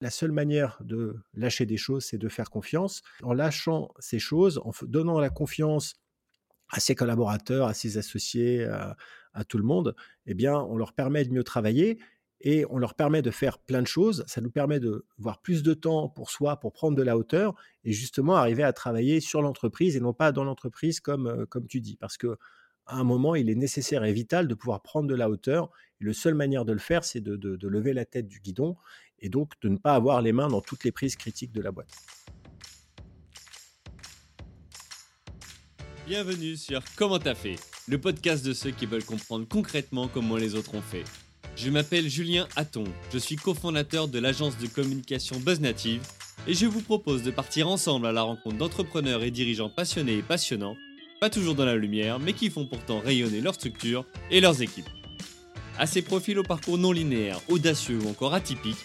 La seule manière de lâcher des choses, c'est de faire confiance. En lâchant ces choses, en donnant la confiance à ses collaborateurs, à ses associés, à, tout le monde, eh bien, on leur permet de mieux travailler et on leur permet de faire plein de choses. Ça nous permet de voir plus de temps pour soi, pour prendre de la hauteur et justement arriver à travailler sur l'entreprise et non pas dans l'entreprise comme, euh, comme tu dis. Parce que à un moment, il est nécessaire et vital de pouvoir prendre de la hauteur. Et la seule manière de le faire, c'est de, de lever la tête du guidon et donc de ne pas avoir les mains dans toutes les prises critiques de la boîte. Bienvenue sur Comment t'as fait, le podcast de ceux qui veulent comprendre concrètement comment les autres ont fait. Je m'appelle Julien Hatton, je suis cofondateur de l'agence de communication BuzzNative et je vous propose de partir ensemble à la rencontre d'entrepreneurs et dirigeants passionnés et passionnants, pas toujours dans la lumière, mais qui font pourtant rayonner leur structure et leurs équipes. À ces profils au parcours non linéaire, audacieux ou encore atypiques,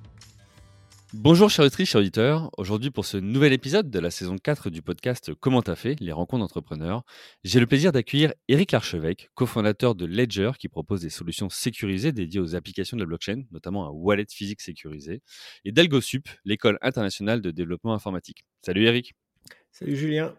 Bonjour chers auditrices, chers auditeurs. Aujourd'hui pour ce nouvel épisode de la saison 4 du podcast Comment t'as fait Les rencontres d'entrepreneurs, j'ai le plaisir d'accueillir Eric Larchevêque, cofondateur de Ledger qui propose des solutions sécurisées dédiées aux applications de la blockchain, notamment un wallet physique sécurisé, et d'AlgoSup, l'école internationale de développement informatique. Salut Eric. Salut Julien.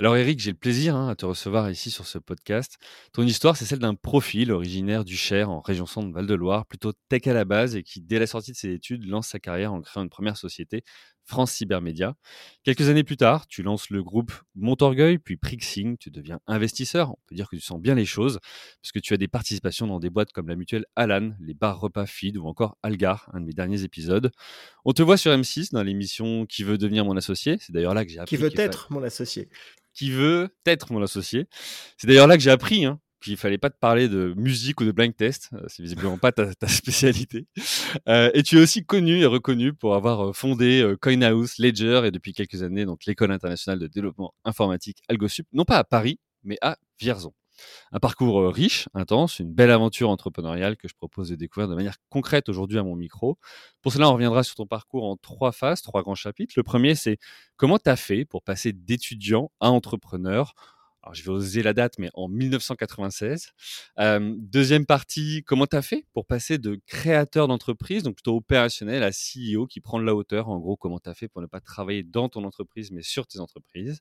Alors Eric, j'ai le plaisir hein, à te recevoir ici sur ce podcast. Ton histoire, c'est celle d'un profil originaire du Cher en région centre Val-de-Loire, plutôt tech à la base et qui, dès la sortie de ses études, lance sa carrière en créant une première société, France Cybermédia. Quelques années plus tard, tu lances le groupe Montorgueil, puis Prixing, tu deviens investisseur. On peut dire que tu sens bien les choses, parce que tu as des participations dans des boîtes comme la mutuelle Alan, les bars repas feed ou encore Algar, un de mes derniers épisodes. On te voit sur M6 dans l'émission Qui veut devenir mon associé. C'est d'ailleurs là que j'ai appris. Qui veut être mon associé Qui veut être mon associé. C'est d'ailleurs là que j'ai appris hein, qu'il fallait pas te parler de musique ou de blind test. Euh, c'est visiblement pas ta, spécialité. Euh, et tu es aussi connu et reconnu pour avoir euh, fondé CoinHouse, Ledger et depuis quelques années donc l'école internationale de développement informatique AlgoSup, non pas à Paris, mais à Vierzon. Un parcours riche, intense, une belle aventure entrepreneuriale que je propose de découvrir de manière concrète aujourd'hui à mon micro. Pour cela, on reviendra sur ton parcours en trois phases, trois grands chapitres. Le premier, c'est comment tu as fait pour passer d'étudiant à entrepreneur? Je vais oser la date, mais en 1996. deuxième partie, comment tu as fait pour passer de créateur d'entreprise, donc plutôt opérationnel, à CEO qui prend de la hauteur? En gros, comment tu as fait pour ne pas travailler dans ton entreprise, mais sur tes entreprises?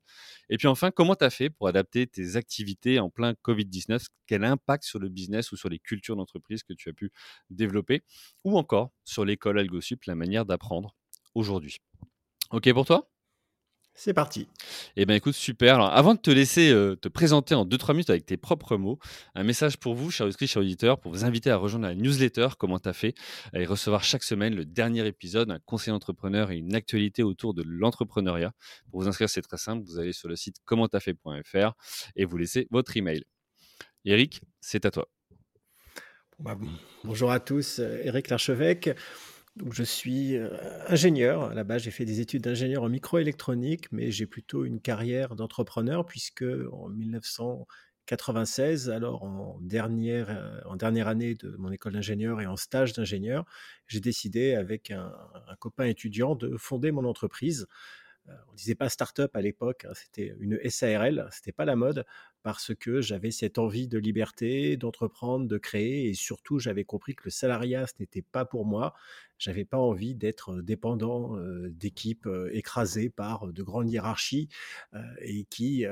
Et puis enfin, comment tu as fait pour adapter tes activités en plein Covid-19 Quel impact sur le business ou sur les cultures d'entreprise que tu as pu développer? Ou encore sur l'école AlgoSup, la manière d'apprendre aujourd'hui. OK pour toi? C'est parti. Eh bien, écoute, super. Alors, avant de te laisser euh, te présenter en 2-3 minutes avec tes propres mots, un message pour vous, chers auditrices, chers auditeurs, pour vous inviter à rejoindre la newsletter Comment t'as fait? Et recevoir chaque semaine le dernier épisode, un conseil entrepreneur et une actualité autour de l'entrepreneuriat. Pour vous inscrire, c'est très simple. Vous allez sur le site commenttafait.fr et vous laissez votre email. Eric, c'est à toi. Bah, bonjour à tous, Eric Larchevêque je suis euh, ingénieur. Base, j'ai fait des études d'ingénieur en microélectronique, mais j'ai plutôt une carrière d'entrepreneur puisque en 1996, alors en dernière, euh, en dernière année de mon école d'ingénieur et en stage d'ingénieur, j'ai décidé avec un, copain étudiant de fonder mon entreprise. Euh, on disait pas start-up à l'époque, hein, c'était une SARL, c'était pas la mode parce que j'avais cette envie de liberté, d'entreprendre, de créer et surtout j'avais compris que le salariat ce n'était pas pour moi. J'avais pas envie d'être dépendant d'équipes écrasées par de grandes hiérarchies et qui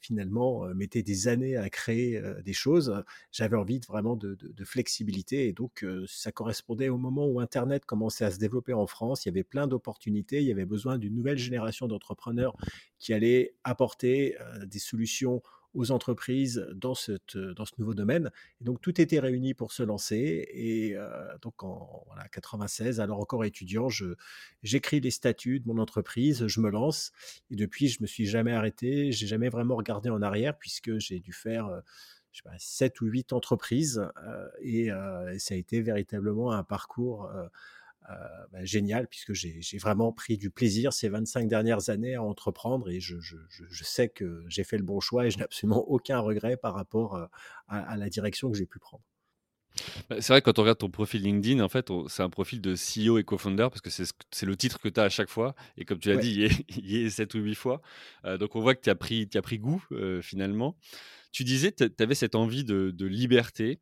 finalement mettaient des années à créer des choses. J'avais envie vraiment de, de, flexibilité et donc ça correspondait au moment où Internet commençait à se développer en France. Il y avait plein d'opportunités. Il y avait besoin d'une nouvelle génération d'entrepreneurs qui allait apporter des solutions aux entreprises dans, cette, dans ce nouveau domaine. Et donc tout était réuni pour se lancer. Et euh, donc en voilà, 96, alors encore étudiant, j'écris les statuts de mon entreprise, je me lance. Et depuis, je me suis jamais arrêté, j'ai jamais vraiment regardé en arrière puisque j'ai dû faire euh, je sais pas, 7 ou 8 entreprises. Euh, et, ça a été véritablement un parcours euh, bah, génial puisque j'ai vraiment pris du plaisir ces 25 dernières années à entreprendre et je, sais que j'ai fait le bon choix et je n'ai absolument aucun regret par rapport euh, à, la direction que j'ai pu prendre. Bah, c'est vrai que quand on regarde ton profil LinkedIn, en fait, c'est un profil de CEO et co-founder parce que c'est le titre que tu as à chaque fois. Et comme tu l'as dit, il y, est, 7 ou 8 fois. Euh, donc on voit que tu as, pris, as pris goût euh, finalement. Tu disais tu avais cette envie de, liberté.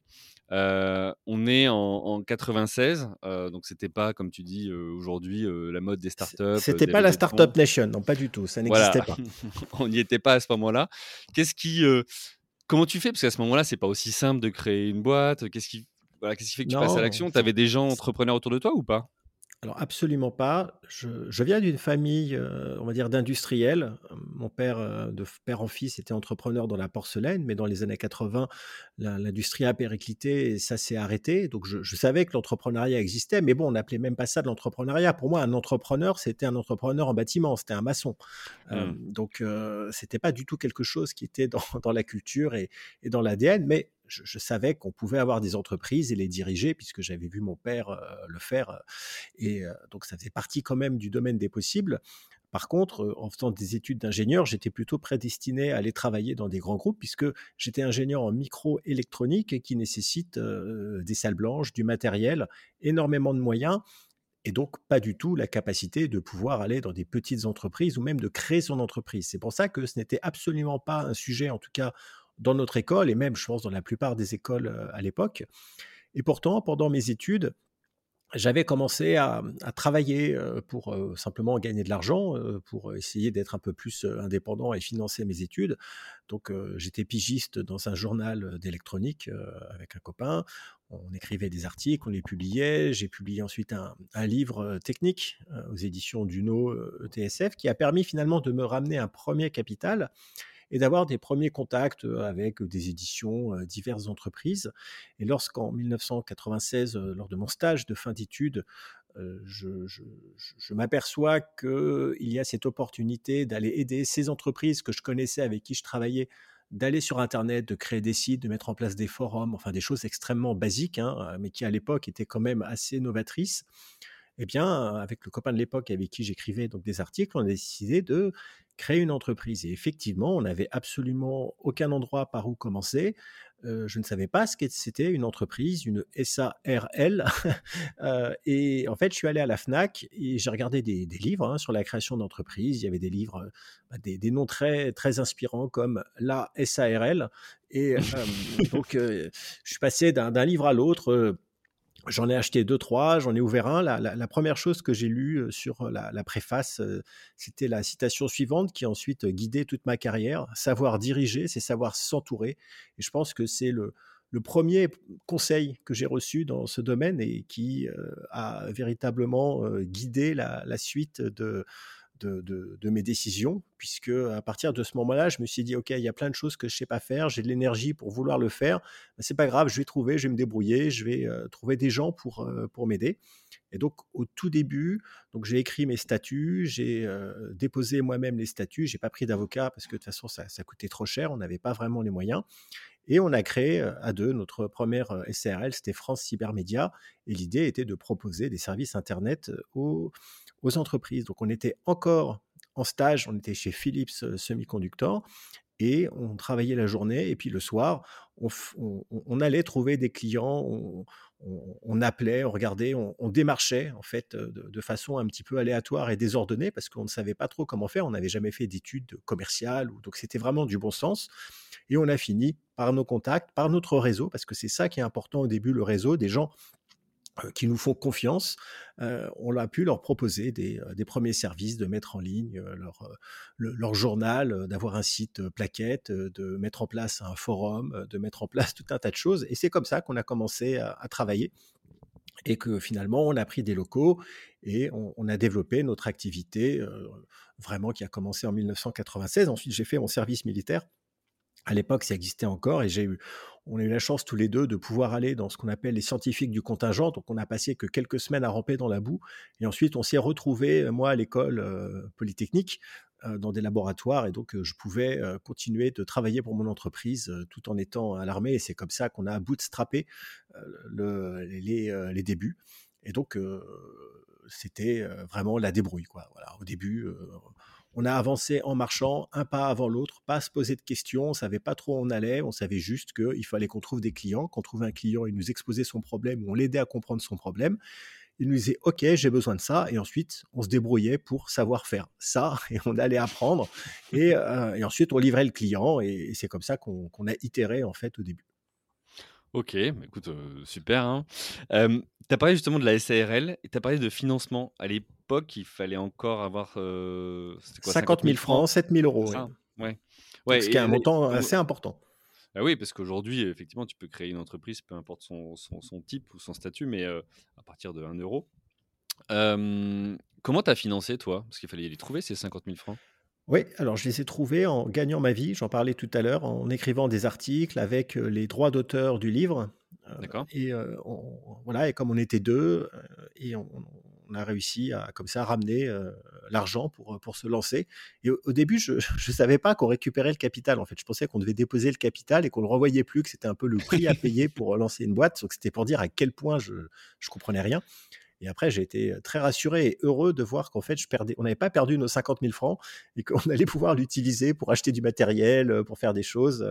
Euh, on est en, 96, donc c'était pas, comme tu dis aujourd'hui, la mode des startups. C'était pas la startup nation, non, pas du tout, ça n'existait pas. on n'y était pas à ce moment-là. Qu'est-ce qui, comment tu fais? Parce qu'à ce moment-là, c'est pas aussi simple de créer une boîte. Qu'est-ce qui, voilà, qu'est-ce qui fait que tu passes à l'action? Tu avais des gens entrepreneurs autour de toi ou pas? Alors absolument pas. Je, viens d'une famille, euh, on va dire, d'industriels. Mon père, euh, de père en fils, était entrepreneur dans la porcelaine, mais dans les années 80, l'industrie a périclité et ça s'est arrêté. Donc je, savais que l'entrepreneuriat existait, mais bon, on n'appelait même pas ça de l'entrepreneuriat. Pour moi, un entrepreneur, c'était un entrepreneur en bâtiment, c'était un maçon. Euh, mmh. donc c'était pas du tout quelque chose qui était dans, la culture et, et dans l'ADN, mais je, savais qu'on pouvait avoir des entreprises et les diriger, puisque j'avais vu mon père euh, le faire. Euh, et euh, donc, ça faisait partie quand même du domaine des possibles. Par contre, en faisant des études d'ingénieur, j'étais plutôt prédestiné à aller travailler dans des grands groupes, puisque j'étais ingénieur en microélectronique qui nécessite des salles blanches, du matériel, énormément de moyens et donc pas du tout la capacité de pouvoir aller dans des petites entreprises ou même de créer son entreprise. C'est pour ça que ce n'était absolument pas un sujet, en tout cas dans notre école et même, je pense, dans la plupart des écoles à l'époque. Et pourtant, pendant mes études, j'avais commencé à, travailler pour simplement gagner de l'argent, pour essayer d'être un peu plus indépendant et financer mes études. Donc j'étais pigiste dans un journal d'électronique avec un copain. On écrivait des articles, on les publiait. J'ai publié ensuite un, livre technique aux éditions Duno ETSF qui a permis finalement de me ramener un premier capital et d'avoir des premiers contacts avec des éditions, diverses entreprises. Et lorsqu'en 1996, lors de mon stage de fin d'études, je, je, m'aperçois qu'il y a cette opportunité d'aller aider ces entreprises que je connaissais, avec qui je travaillais, d'aller sur Internet, de créer des sites, de mettre en place des forums, enfin des choses extrêmement basiques, hein, mais qui à l'époque étaient quand même assez novatrices. Eh bien, avec le copain de l'époque avec qui j'écrivais donc des articles, on a décidé de créer une entreprise. Et effectivement, on n'avait absolument aucun endroit par où commencer. Euh, je ne savais pas ce que c'était une entreprise, une SARL. euh, et en fait, je suis allé à la FNAC et j'ai regardé des, livres hein, sur la création d'entreprise. Il y avait des livres, bah, des, noms très, très inspirants comme la SARL. Et euh, donc, euh, je suis passé d'un livre à l'autre J'en ai acheté deux, trois, j'en ai ouvert un. La, première chose que j'ai lue sur la, préface, c'était la citation suivante qui a ensuite guidé toute ma carrière. Savoir diriger, c'est savoir s'entourer. Et je pense que c'est le, premier conseil que j'ai reçu dans ce domaine et qui a véritablement guidé la, suite de, de, mes décisions, puisque à partir de ce moment-là, je me suis dit, OK, il y a plein de choses que je ne sais pas faire, j'ai de l'énergie pour vouloir le faire, ben, c'est pas grave, je vais trouver, je vais me débrouiller, je vais euh, trouver des gens pour, euh, pour m'aider. Et donc, au tout début, donc j'ai écrit mes statuts, j'ai euh, déposé moi-même les statuts, j'ai pas pris d'avocat parce que de toute façon, ça, ça coûtait trop cher, on n'avait pas vraiment les moyens. Et on a créé à deux notre première SRL, c'était France Cybermédia. Et l'idée était de proposer des services Internet aux, aux entreprises. Donc on était encore en stage, on était chez Philips Semiconductor et on travaillait la journée et puis le soir, on, allait trouver des clients, on, appelait, on regardait, on, démarchait en fait de, façon un petit peu aléatoire et désordonnée parce qu'on ne savait pas trop comment faire, on n'avait jamais fait d'études commerciales, donc c'était vraiment du bon sens. Et on a fini par nos contacts, par notre réseau, parce que c'est ça qui est important au début, le réseau, des gens euh, qui nous font confiance, euh, on a pu leur proposer des, euh, premiers services, de mettre en ligne leur, journal, d'avoir un site plaquette, de mettre en place un forum, de mettre en place tout un tas de choses. Et c'est comme ça qu'on a commencé à, travailler et que finalement on a pris des locaux et on, a développé notre activité vraiment qui a commencé en 1996. Ensuite j'ai fait mon service militaire à l'époque, ça existait encore et j'ai eu, on a eu la chance tous les deux de pouvoir aller dans ce qu'on appelle les scientifiques du contingent. Donc, on a passé que quelques semaines à ramper dans la boue et ensuite on s'est retrouvé euh, moi, à l'école euh, polytechnique, euh, dans des laboratoires et donc je pouvais continuer de travailler pour mon entreprise tout en étant à l'armée et c'est comme ça qu'on a bootstrappé le, les, les, débuts. Et donc, c'était vraiment la débrouille. Quoi. Voilà, au début, on a avancé en marchant un pas avant l'autre, pas se poser de questions, on savait pas trop où on allait, on savait juste qu'il fallait qu'on trouve des clients, qu'on trouve un client, il nous exposait son problème, on l'aidait à comprendre son problème. Il nous disait OK, j'ai besoin de ça, et ensuite on se débrouillait pour savoir faire ça, et on allait apprendre, et, euh, ensuite on livrait le client, et, c'est comme ça qu'on a itéré en fait au début. Ok, bah, écoute, euh, super. Hein. Tu as parlé justement de la SARL et tu as parlé de financement. À l'époque, il fallait encore avoir. Euh, quoi, 50 000 francs, 7 000 euros. Ouais. Ouais. ce qui est un montant assez important. Ah oui, parce qu'aujourd'hui, effectivement, tu peux créer une entreprise, peu importe son, son, type ou son statut, mais euh, à partir de 1 euro. comment tu as financé, toi? Parce qu'il fallait les trouver, ces 50 000 francs. Oui, alors je les ai trouvés en gagnant ma vie, j'en parlais tout à l'heure, en écrivant des articles avec les droits d'auteur du livre. D'accord. Et voilà, et comme on était deux, et on, a réussi à comme ça ramener l'argent pour, pour se lancer. Et au, début, je ne savais pas qu'on récupérait le capital. En fait, je pensais qu'on devait déposer le capital et qu'on ne le revoyait plus, que c'était un peu le prix à payer pour lancer une boîte. Donc c'était pour dire à quel point je ne comprenais rien. Et après, j'ai été très rassuré et heureux de voir qu'en fait, on n'avait pas perdu nos 50 000 francs et qu'on allait pouvoir l'utiliser pour acheter du matériel, pour faire des choses.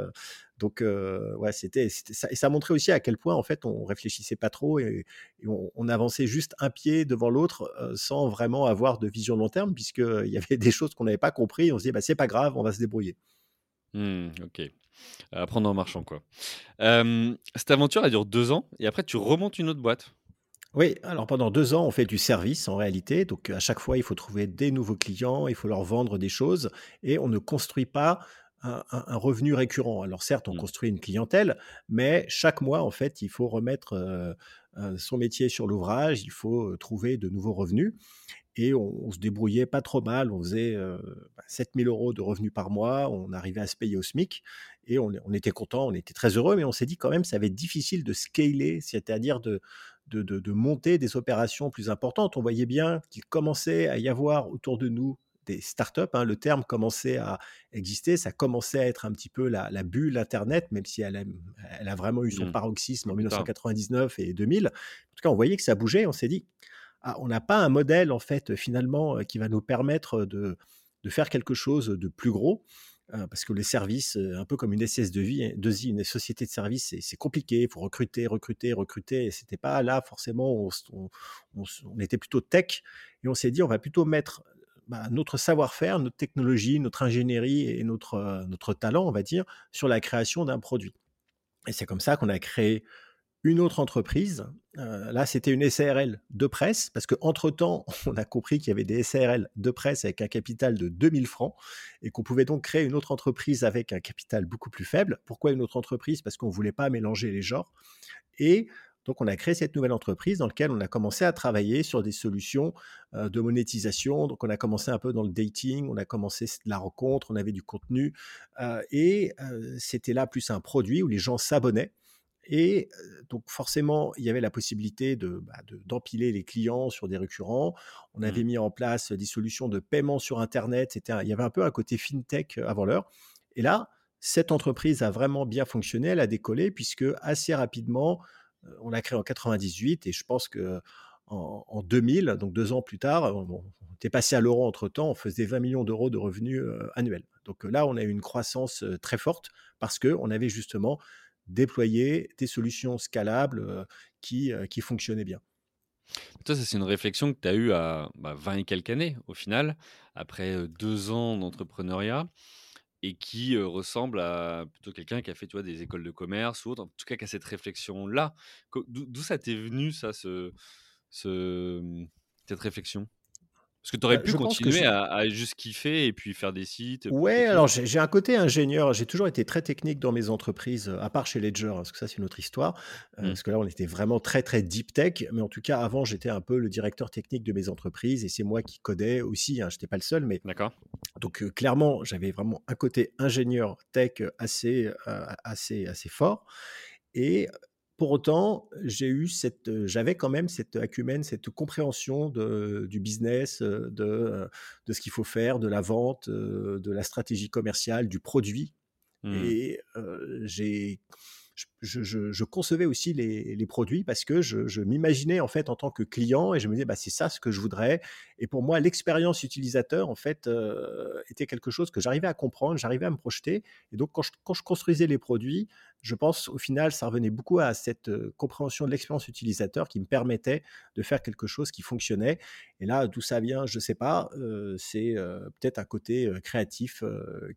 Donc, ouais, c'était, ça. Et ça montrait aussi à quel point, en fait, on réfléchissait pas trop et, on, avançait juste un pied devant l'autre sans vraiment avoir de vision long terme, puisqu'il y avait des choses qu'on n'avait pas compris. On se disait, bah, c'est pas grave, on va se débrouiller. Mmh, ok. Apprendre en marchant, quoi. cette aventure, elle dure deux ans et après, tu remontes une autre boîte. Oui, alors pendant deux ans, on fait du service en réalité. Donc à chaque fois, il faut trouver des nouveaux clients, il faut leur vendre des choses et on ne construit pas un, revenu récurrent. Alors certes, on mmh. construit une clientèle, mais chaque mois, en fait, il faut remettre euh, euh, son métier sur l'ouvrage, il faut euh, trouver de nouveaux revenus. Et on, se débrouillait pas trop mal. On faisait 7000 bah, euros de revenus par mois. On arrivait à se payer au SMIC. Et on, on était content, on était très heureux. Mais on s'est dit quand même, ça va être difficile de scaler, c'est-à-dire de, de, monter des opérations plus importantes. On voyait bien qu'il commençait à y avoir autour de nous des startups. Hein, le terme commençait à exister, ça commençait à être un petit peu la, bulle Internet, même si elle a, elle a vraiment eu son mmh. paroxysme en 1999 et 2000. En tout cas, on voyait que ça bougeait. On s'est dit, ah, on n'a pas un modèle en fait finalement euh, qui va nous permettre de, de faire quelque chose de plus gros. Hein, parce que les services, un peu comme une SS de vie, une société de services, c'est compliqué. Il faut recruter, recruter, recruter. Et c'était pas là forcément. On, était plutôt tech et on s'est dit on va plutôt mettre bah, notre savoir-faire, notre technologie, notre ingénierie et notre, notre talent, on va dire, sur la création d'un produit. Et c'est comme ça qu'on a créé une autre entreprise. Euh, là, c'était une SARL de presse, parce qu'entre-temps, on a compris qu'il y avait des SARL de presse avec un capital de 2000 francs, et qu'on pouvait donc créer une autre entreprise avec un capital beaucoup plus faible. Pourquoi une autre entreprise? Parce qu'on ne voulait pas mélanger les genres. Et donc, on a créé cette nouvelle entreprise dans laquelle on a commencé à travailler sur des solutions euh, de monétisation. Donc, on a commencé un peu dans le dating, on a commencé la rencontre, on avait du contenu. Euh, et c'était là plus un produit où les gens s'abonnaient. Et donc forcément, il y avait la possibilité de, bah, d'empiler les clients sur des récurrents. On avait mmh. mis en place des solutions de paiement sur Internet. Il y avait un peu un côté fintech avant l'heure. Et là, cette entreprise a vraiment bien fonctionné, elle a décollé, puisque assez rapidement, on l'a créée en 98 et je pense que en, 2000, donc deux ans plus tard, on, était passé à l'euro entre temps, on faisait 20 millions d'euros de revenus annuels. Donc là, on a eu une croissance très forte parce qu'on avait justement déployer des solutions scalables qui, qui fonctionnaient bien. Toi, c'est une réflexion que tu as eue à 20 bah, et quelques années, au final, après deux ans d'entrepreneuriat, et qui ressemble à plutôt quelqu'un qui a fait tu vois, des écoles de commerce ou autre, en tout cas qui a cette réflexion-là. D'où ça t'est venu, ça, ce, ce, cette réflexion? Parce que tu aurais bah, pu continuer à, juste kiffer et puis faire des sites. Ouais, alors j'ai un côté ingénieur. J'ai toujours été très technique dans mes entreprises, à part chez Ledger, hein, parce que ça, c'est une autre histoire. Euh, mmh. Parce que là, on était vraiment très, très deep tech. Mais en tout cas, avant, j'étais un peu le directeur technique de mes entreprises et c'est moi qui codais aussi. Hein, je n'étais pas le seul. Mais... D'accord. Donc, euh, clairement, j'avais vraiment un côté ingénieur tech assez, euh, assez, assez fort. Et pour autant, j'ai eu cette, j'avais quand même cette acumène, cette compréhension de, du business, de, de ce qu'il faut faire, de la vente, de la stratégie commerciale, du produit. Mmh. Et j'ai je, concevais aussi les, produits parce que je, m'imaginais en fait en tant que client et je me disais bah, c'est ça ce que je voudrais. Et pour moi, l'expérience utilisateur en fait euh, était quelque chose que j'arrivais à comprendre, j'arrivais à me projeter. Et donc quand je, construisais les produits, je pense au final, ça revenait beaucoup à cette compréhension de l'expérience utilisateur qui me permettait de faire quelque chose qui fonctionnait. Et là, d'où ça vient, je ne sais pas. C'est peut-être un côté créatif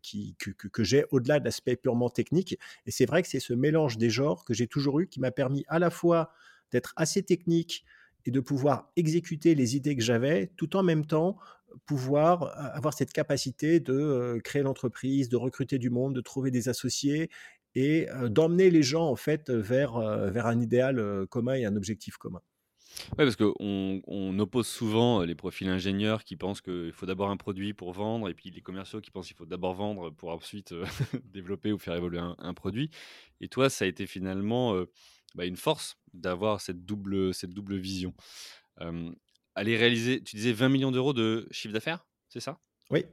qui, que, que j'ai au-delà de l'aspect purement technique. Et c'est vrai que c'est ce mélange des genres que j'ai toujours eu qui m'a permis à la fois d'être assez technique et de pouvoir exécuter les idées que j'avais, tout en même temps pouvoir avoir cette capacité de créer l'entreprise, de recruter du monde, de trouver des associés et d'emmener les gens en fait vers, vers un idéal commun et un objectif commun. Oui, parce qu'on on oppose souvent les profils ingénieurs qui pensent qu'il faut d'abord un produit pour vendre, et puis les commerciaux qui pensent qu'il faut d'abord vendre pour ensuite développer ou faire évoluer un, produit. Et toi, ça a été finalement bah, une force d'avoir cette double, cette double vision. aller réaliser, tu disais 20 millions d'euros de chiffre d'affaires, c'est ça? Oui.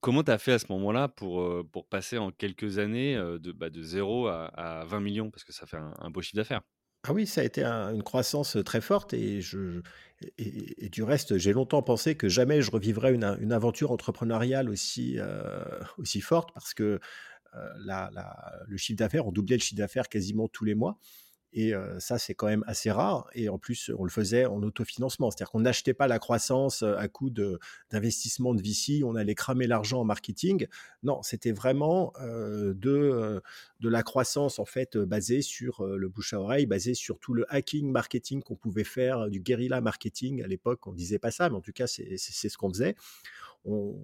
Comment tu as fait à ce moment-là pour, pour passer en quelques années de, bah, de 0 à, 20 millions? Parce que ça fait un beau chiffre d'affaires. Ah oui, ça a été une croissance très forte et, je, et, du reste, j'ai longtemps pensé que jamais je revivrais une, aventure entrepreneuriale aussi, aussi forte parce que le chiffre d'affaires, on doublait le chiffre d'affaires quasiment tous les mois. Et ça, c'est quand même assez rare. Et en plus, on le faisait en autofinancement. C'est-à-dire qu'on n'achetait pas la croissance à coup d'investissement de, VC, on allait cramer l'argent en marketing. Non, c'était vraiment de, de la croissance en fait basée sur le bouche à oreille, basée sur tout le hacking marketing qu'on pouvait faire, du guérilla marketing. À l'époque, on ne disait pas ça, mais en tout cas, c'est ce qu'on faisait on,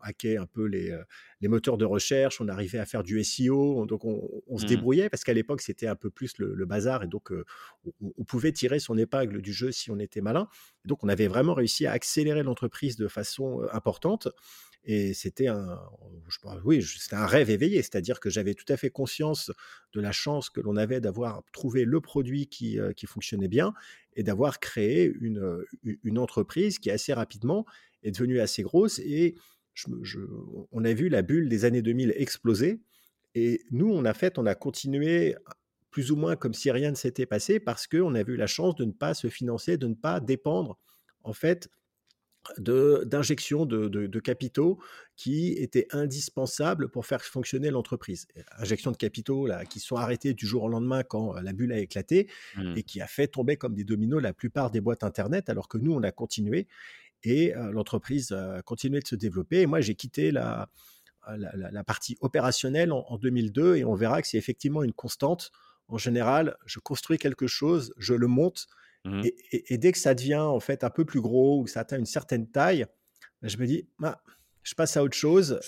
hackait un peu les, euh, les, moteurs de recherche, on arrivait à faire du SEO, donc on, se mmh. débrouillait parce qu'à l'époque c'était un peu plus le, bazar et donc euh, on, pouvait tirer son épingle du jeu si on était malin. donc on avait vraiment réussi à accélérer l'entreprise de façon euh, importante. Et c'était un, oui, c'était un rêve éveillé, c'est-à-dire que j'avais tout à fait conscience de la chance que l'on avait d'avoir trouvé le produit qui, qui fonctionnait bien et d'avoir créé une, une entreprise qui assez rapidement est devenue assez grosse et on a vu la bulle des années 2000 exploser. Et nous, on a fait, on a continué plus ou moins comme si rien ne s'était passé parce qu'on a eu la chance de ne pas se financer, de ne pas dépendre en fait d'injection de, de, capitaux qui étaient indispensables pour faire fonctionner l'entreprise. Injection de capitaux là, qui sont arrêtées du jour au lendemain quand la bulle a éclaté mmh. et qui a fait tomber comme des dominos la plupart des boîtes Internet alors que nous, on a continué et l'entreprise a continué de se développer. Et moi, j'ai quitté la, la, partie opérationnelle en, 2002 et on verra que c'est effectivement une constante. En général, je construis quelque chose, je le monte mmh et, dès que ça devient en fait un peu plus gros ou que ça atteint une certaine taille, bah, je me dis, bah, je passe à autre chose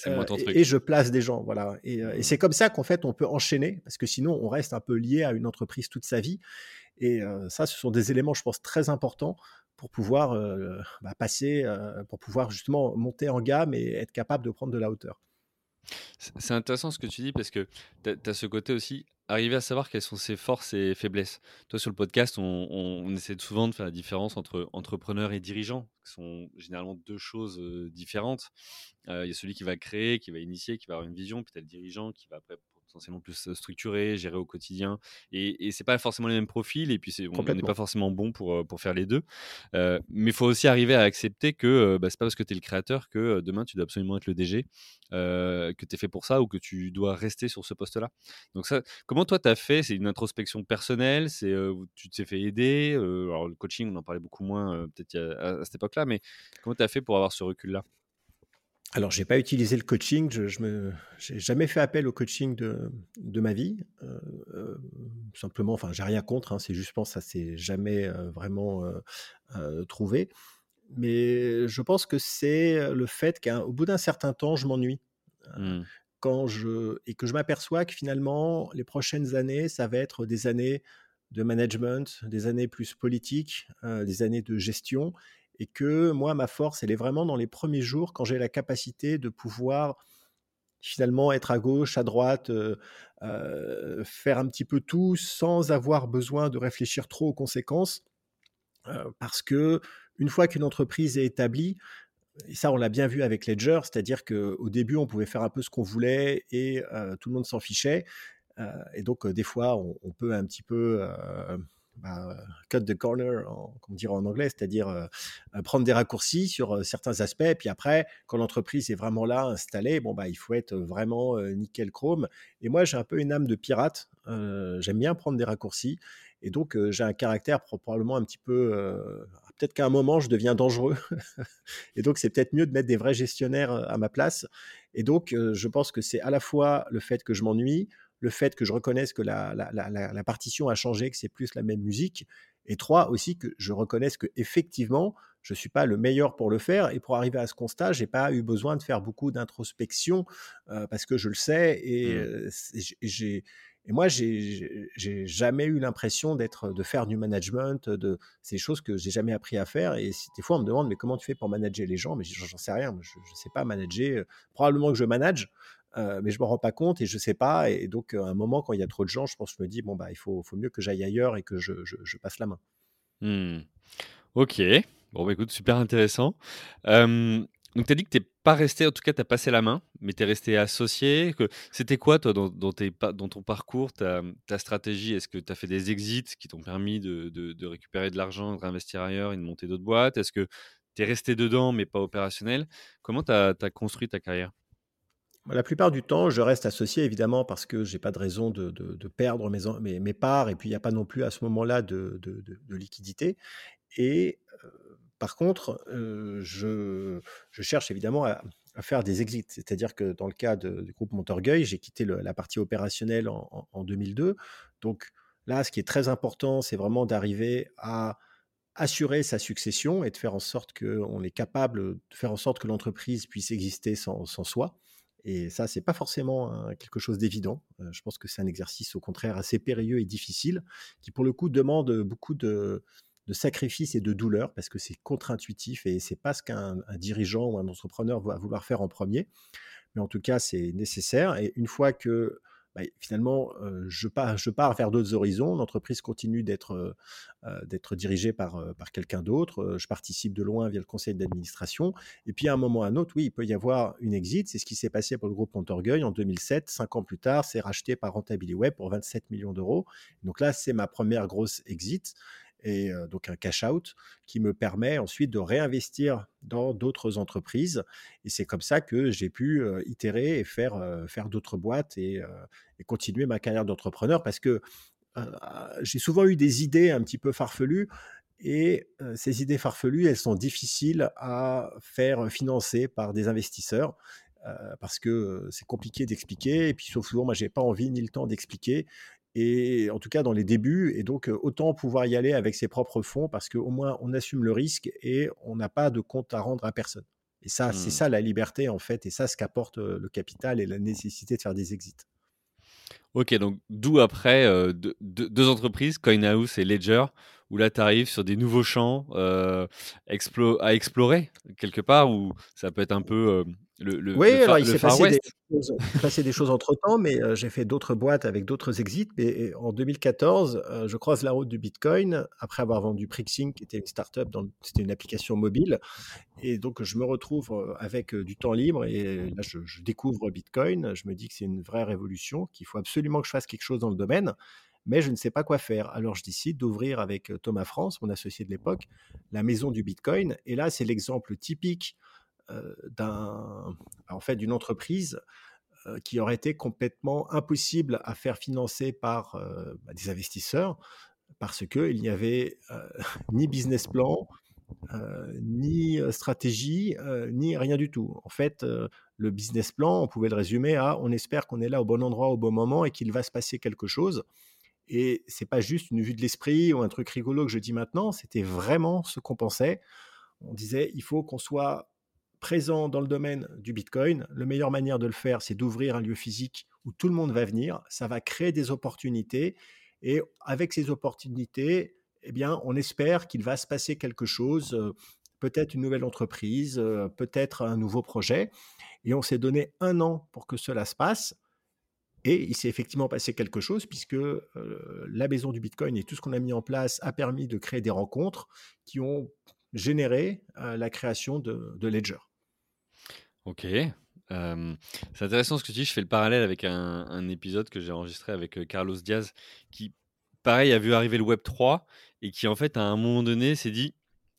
et, je place des gens. Voilà. Et, et mmh. c'est comme ça qu'en fait on peut enchaîner parce que sinon on reste un peu lié à une entreprise toute sa vie. Et ça, ce sont des éléments, je pense, très importants pour pouvoir bah, passer, pour pouvoir justement monter en gamme et être capable de prendre de la hauteur. C'est intéressant ce que tu dis parce que tu as, ce côté aussi, arriver à savoir quelles sont ses forces et faiblesses. Toi, sur le podcast, on, essaie souvent de faire la différence entre entrepreneur et dirigeant, qui sont généralement deux choses différentes. Il y a celui qui va créer, qui va initier, qui va avoir une vision, puis tu as le dirigeant qui va après essentiellement plus structuré, géré au quotidien. Et, et c'est pas forcément les mêmes profils. Et puis, on n'est pas forcément bon pour, pour faire les deux. mais il faut aussi arriver à accepter que bah, c'est pas parce que tu es le créateur que demain tu dois absolument être le DG, que tu es fait pour ça ou que tu dois rester sur ce poste-là. Donc, ça, comment toi tu as fait? C'est une introspection personnelle c'est, Tu t'es fait aider Alors, le coaching, on en parlait beaucoup moins peut-être à, à, cette époque-là. Mais comment tu as fait pour avoir ce recul-là? Alors, je n'ai pas utilisé le coaching, je n'ai jamais fait appel au coaching de, de ma vie. Euh, euh, simplement, enfin, j'ai rien contre, hein, c'est juste, je pense, ça s'est jamais euh, vraiment trouvé. Mais je pense que c'est le fait qu'au bout d'un certain temps, je m'ennuie. Mmh. Quand je, et que je m'aperçois que finalement, les prochaines années, ça va être des années de management, des années plus politiques, des années de gestion, et que moi, ma force, elle est vraiment dans les premiers jours quand j'ai la capacité de pouvoir finalement être à gauche, à droite, euh, euh, faire un petit peu tout sans avoir besoin de réfléchir trop aux conséquences. Euh, parce que une fois qu'une entreprise est établie, et ça on l'a bien vu avec Ledger, c'est-à-dire qu'au début on pouvait faire un peu ce qu'on voulait et tout le monde s'en fichait. et donc, des fois, on, peut un petit peu bah, cut the corner, en, comme dire en anglais, c'est-à-dire euh, euh, prendre des raccourcis sur euh, certains aspects. Puis après, quand l'entreprise est vraiment là, installée, bon, bah, il faut être vraiment nickel chrome. Et moi, j'ai un peu une âme de pirate. J'aime bien prendre des raccourcis. Et donc, j'ai un caractère probablement un petit peu. peut-être qu'à un moment, je deviens dangereux. et donc, c'est peut-être mieux de mettre des vrais gestionnaires à ma place. Et donc, je pense que c'est à la fois le fait que je m'ennuie, le fait que je reconnaisse que la, la, partition a changé, que c'est plus la même musique. Et trois, aussi que je reconnaisse que effectivement, je ne suis pas le meilleur pour le faire. Et pour arriver à ce constat, j'ai pas eu besoin de faire beaucoup d'introspection euh, parce que je le sais. Et, mmh. j'ai, et moi, j'ai, jamais eu l'impression d'être, de faire du management, de ces choses que j'ai jamais appris à faire. Et des fois, on me demande, mais comment tu fais pour manager les gens? Mais j'en sais rien. Je ne sais pas manager. Probablement que je manage, euh, mais je ne me rends pas compte et je ne sais pas. Et donc, à un moment, quand il y a trop de gens, je pense, me dis, bon, bah, il faut, mieux que j'aille ailleurs et que je, je, passe la main. Mmh. Ok. Bon, bah, écoute, super intéressant. Donc, tu as dit que tu n'es pas resté, en tout cas, tu as passé la main, mais tu es resté associé. C'était quoi, toi, dans, ton parcours, ta, stratégie? Est-ce que tu as fait des exits qui t'ont permis de, de, de, récupérer de l'argent, de réinvestir ailleurs et de monter d'autres boîtes? Est-ce que tu es resté dedans, mais pas opérationnel? Comment tu as, construit ta carrière? Bah, la plupart du temps, je reste associé évidemment parce que j'ai pas de raison de, perdre mes, mes, parts et puis il n'y a pas non plus à ce moment-là de, liquidité. Et par contre, je, cherche évidemment à, faire des exits. C'est-à-dire que dans le cas du groupe Montorgueil, j'ai quitté la partie opérationnelle en, en, 2002. Donc là, ce qui est très important, c'est vraiment d'arriver à assurer sa succession et de faire en sorte qu'on est capable de faire en sorte que l'entreprise puisse exister sans, sans soi. Et ça, c'est pas forcément quelque chose d'évident. je pense que c'est un exercice au contraire assez périlleux et difficile, qui pour le coup demande beaucoup de, sacrifices et de douleur parce que c'est contre-intuitif et c'est pas ce qu'un dirigeant ou un entrepreneur va vouloir faire en premier. Mais en tout cas, c'est nécessaire. Et une fois que bah, finalement, je, pars, je pars vers d'autres horizons. L'entreprise continue d'être d'être dirigée par, par quelqu'un d'autre. Je participe de loin via le conseil d'administration. Et puis, à un moment ou à un autre, oui, il peut y avoir une exit. C'est ce qui s'est passé pour le groupe Montorgueil en 2007. Cinq ans plus tard, c'est racheté par Rentability Web pour 27 millions d'euros. Donc là, c'est ma première grosse exit et donc un cash out qui me permet ensuite de réinvestir dans d'autres entreprises. Et c'est comme ça que j'ai pu itérer et faire, faire d'autres boîtes et, continuer ma carrière d'entrepreneur parce que j'ai souvent eu des idées un petit peu farfelues. Et ces idées farfelues, elles sont difficiles à faire financer par des investisseurs. parce que c'est compliqué d'expliquer. Et puis, sauf souvent, moi, j'ai pas envie ni le temps d'expliquer et en tout cas dans les débuts, et donc autant pouvoir y aller avec ses propres fonds parce qu'au moins on assume le risque et on n'a pas de compte à rendre à personne. Et ça, c'est mmh. ça la liberté en fait, et ça ce qu'apporte le capital et la nécessité de faire des exits. Ok, donc d'où après deux entreprises, CoinHouse et Ledger, où là tu arrives sur des nouveaux champs à explorer quelque part, où ça peut être un peu oui, alors il s'est passé, des choses entre temps, mais j'ai fait d'autres boîtes avec d'autres exits. Mais en 2014, je croise la route du Bitcoin après avoir vendu Prixing, qui était une startup, c'était une application mobile. Et donc, je me retrouve avec du temps libre et là, je, je découvre Bitcoin. Je me dis que c'est une vraie révolution, qu'il faut absolument que je fasse quelque chose dans le domaine mais je ne sais pas quoi faire. Alors je décide d'ouvrir avec Thomas France, mon associé de l'époque, la maison du Bitcoin. Et là, c'est l'exemple typique euh, d'un, en fait, d'une entreprise euh, qui aurait été complètement impossible à faire financer par euh, bah, des investisseurs parce qu'il n'y avait ni business plan, ni stratégie, ni rien du tout. En fait, le business plan, on pouvait le résumer à on espère qu'on est là au bon endroit au bon moment et qu'il va se passer quelque chose. Et c'est pas juste une vue de l'esprit ou un truc rigolo que je dis maintenant, c'était vraiment ce qu'on pensait. On disait il faut qu'on soit présent dans le domaine du Bitcoin, la meilleure manière de le faire, c'est d'ouvrir un lieu physique où tout le monde va venir. Ça va créer des opportunités. Et avec ces opportunités, eh bien, on espère qu'il va se passer quelque chose, euh, peut-être une nouvelle entreprise, euh, peut-être un nouveau projet. Et on s'est donné un an pour que cela se passe. Et il s'est effectivement passé quelque chose puisque euh, la maison du Bitcoin et tout ce qu'on a mis en place a permis de créer des rencontres qui ont généré la création de Ledger. Ok. c'est intéressant ce que tu dis. Je fais le parallèle avec un, épisode que j'ai enregistré avec Carlos Diaz, qui, pareil, a vu arriver le Web 3 et qui, en fait, à un moment donné, s'est dit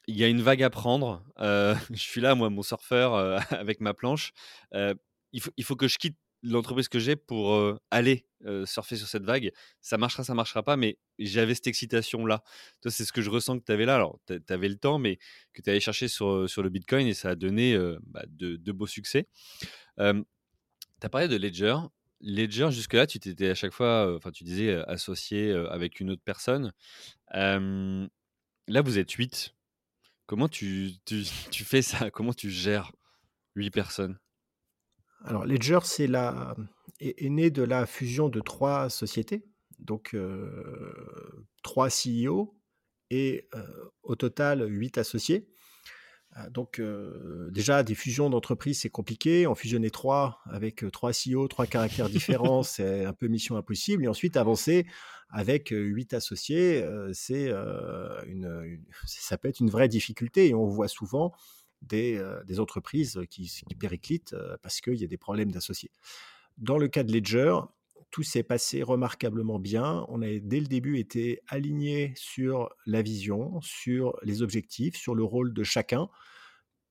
il y a une vague à prendre. je suis là, moi, mon surfeur, avec ma planche. il, faut, il faut que je quitte l'entreprise que j'ai pour aller surfer sur cette vague. Ça marchera, ça marchera pas, mais j'avais cette excitation-là. Toi, c'est ce que je ressens que tu avais là. Alors, tu avais le temps, mais que tu allais chercher sur, sur le Bitcoin et ça a donné bah, de, beaux succès. tu as parlé de Ledger. Ledger, jusque-là, tu t'étais à chaque fois, enfin, tu disais associé avec une autre personne. là, vous êtes 8. Comment tu, tu, tu fais ça? Comment tu gères 8 personnes? Alors, Ledger, c'est la, est, né de la fusion de trois sociétés, donc trois CEO et au total huit associés. Donc déjà, des fusions d'entreprises, c'est compliqué. En fusionner trois avec trois CEO, trois caractères différents, c'est un peu mission impossible. Et ensuite, avancer avec huit associés, c'est une, ça peut être une vraie difficulté. Et on voit souvent des, entreprises qui, qui périclitent parce qu'il y a des problèmes d'associés. Dans le cas de Ledger, tout s'est passé remarquablement bien. On a dès le début été aligné sur la vision, sur les objectifs, sur le rôle de chacun.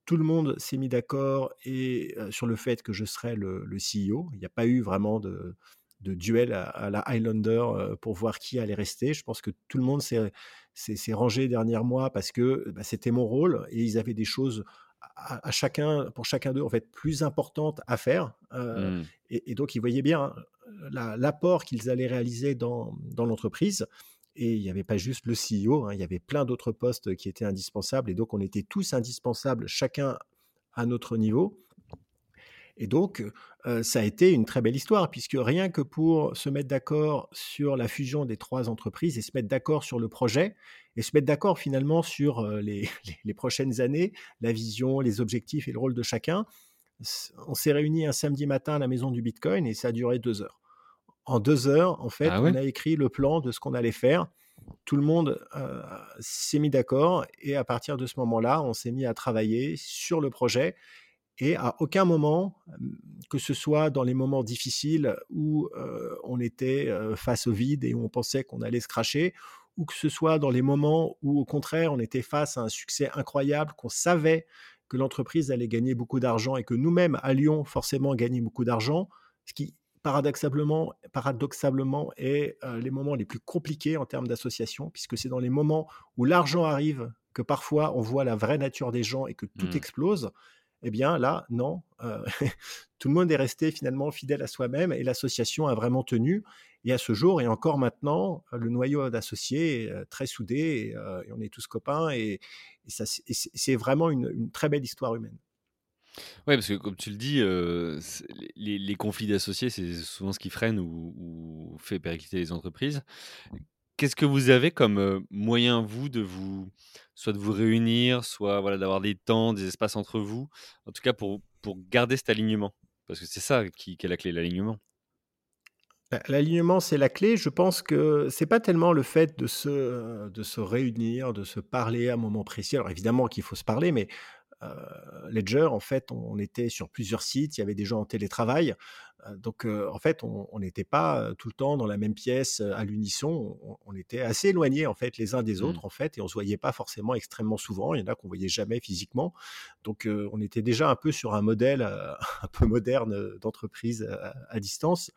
Tout le monde s'est mis d'accord et sur le fait que je serais le, CEO. Il n'y a pas eu vraiment de, duel à, la Highlander pour voir qui allait rester. Je pense que tout le monde s'est c'est rangé dernière mois parce que bah, c'était mon rôle et ils avaient des choses à, chacun, pour chacun d'eux, en fait, plus importantes à faire. Euh, mmh. et, donc, ils voyaient bien hein, l'apport qu'ils allaient réaliser dans, dans l'entreprise. Et il n'y avait pas juste le CEO, hein, il y avait plein d'autres postes qui étaient indispensables. Et donc, on était tous indispensables, chacun à notre niveau. Et donc, ça a été une très belle histoire, puisque rien que pour se mettre d'accord sur la fusion des trois entreprises et se mettre d'accord sur le projet, et se mettre d'accord finalement sur les, les, prochaines années, la vision, les objectifs et le rôle de chacun, on s'est réunis un samedi matin à la maison du Bitcoin et ça a duré deux heures. En deux heures, en fait, ah on a écrit le plan de ce qu'on allait faire. Tout le monde s'est mis d'accord et à partir de ce moment-là, on s'est mis à travailler sur le projet et à aucun moment, que ce soit dans les moments difficiles où on était face au vide et où on pensait qu'on allait se cracher, ou que ce soit dans les moments où, au contraire, on était face à un succès incroyable, qu'on savait que l'entreprise allait gagner beaucoup d'argent et que nous-mêmes allions forcément gagner beaucoup d'argent, ce qui paradoxalement, paradoxalement est les moments les plus compliqués en termes d'association, puisque c'est dans les moments où l'argent arrive que parfois on voit la vraie nature des gens et que tout mmh. explose. Eh bien là, non, euh, tout le monde est resté finalement fidèle à soi-même et l'association a vraiment tenu. Et à ce jour, et encore maintenant, le noyau d'associés est euh, très soudé euh, et, on est tous copains. Et, c'est vraiment une, très belle histoire humaine. Oui, parce que comme tu le dis, les, conflits d'associés, c'est souvent ce qui freine ou, fait péricliter les entreprises. Qu'est-ce que vous avez comme moyen, vous, de vous, soit de vous réunir, soit voilà, d'avoir des temps, des espaces entre vous, en tout cas pour, pour garder cet alignement? Parce que c'est ça qui, qui est la clé, l'alignement. Bah, l'alignement, c'est la clé. Je pense que c'est pas tellement le fait de se, de se réunir, de se parler à un moment précis. Alors évidemment qu'il faut se parler, mais Ledger, en fait, on était sur plusieurs sites, il y avait des gens en télétravail. donc, en fait, on n'était pas tout le temps dans la même pièce à l'unisson. On, était assez éloignés, en fait, les uns des mmh. autres, en fait, et on se voyait pas forcément extrêmement souvent. Il y en a qu'on voyait jamais physiquement. Donc, on était déjà un peu sur un modèle un peu moderne d'entreprise à, distance.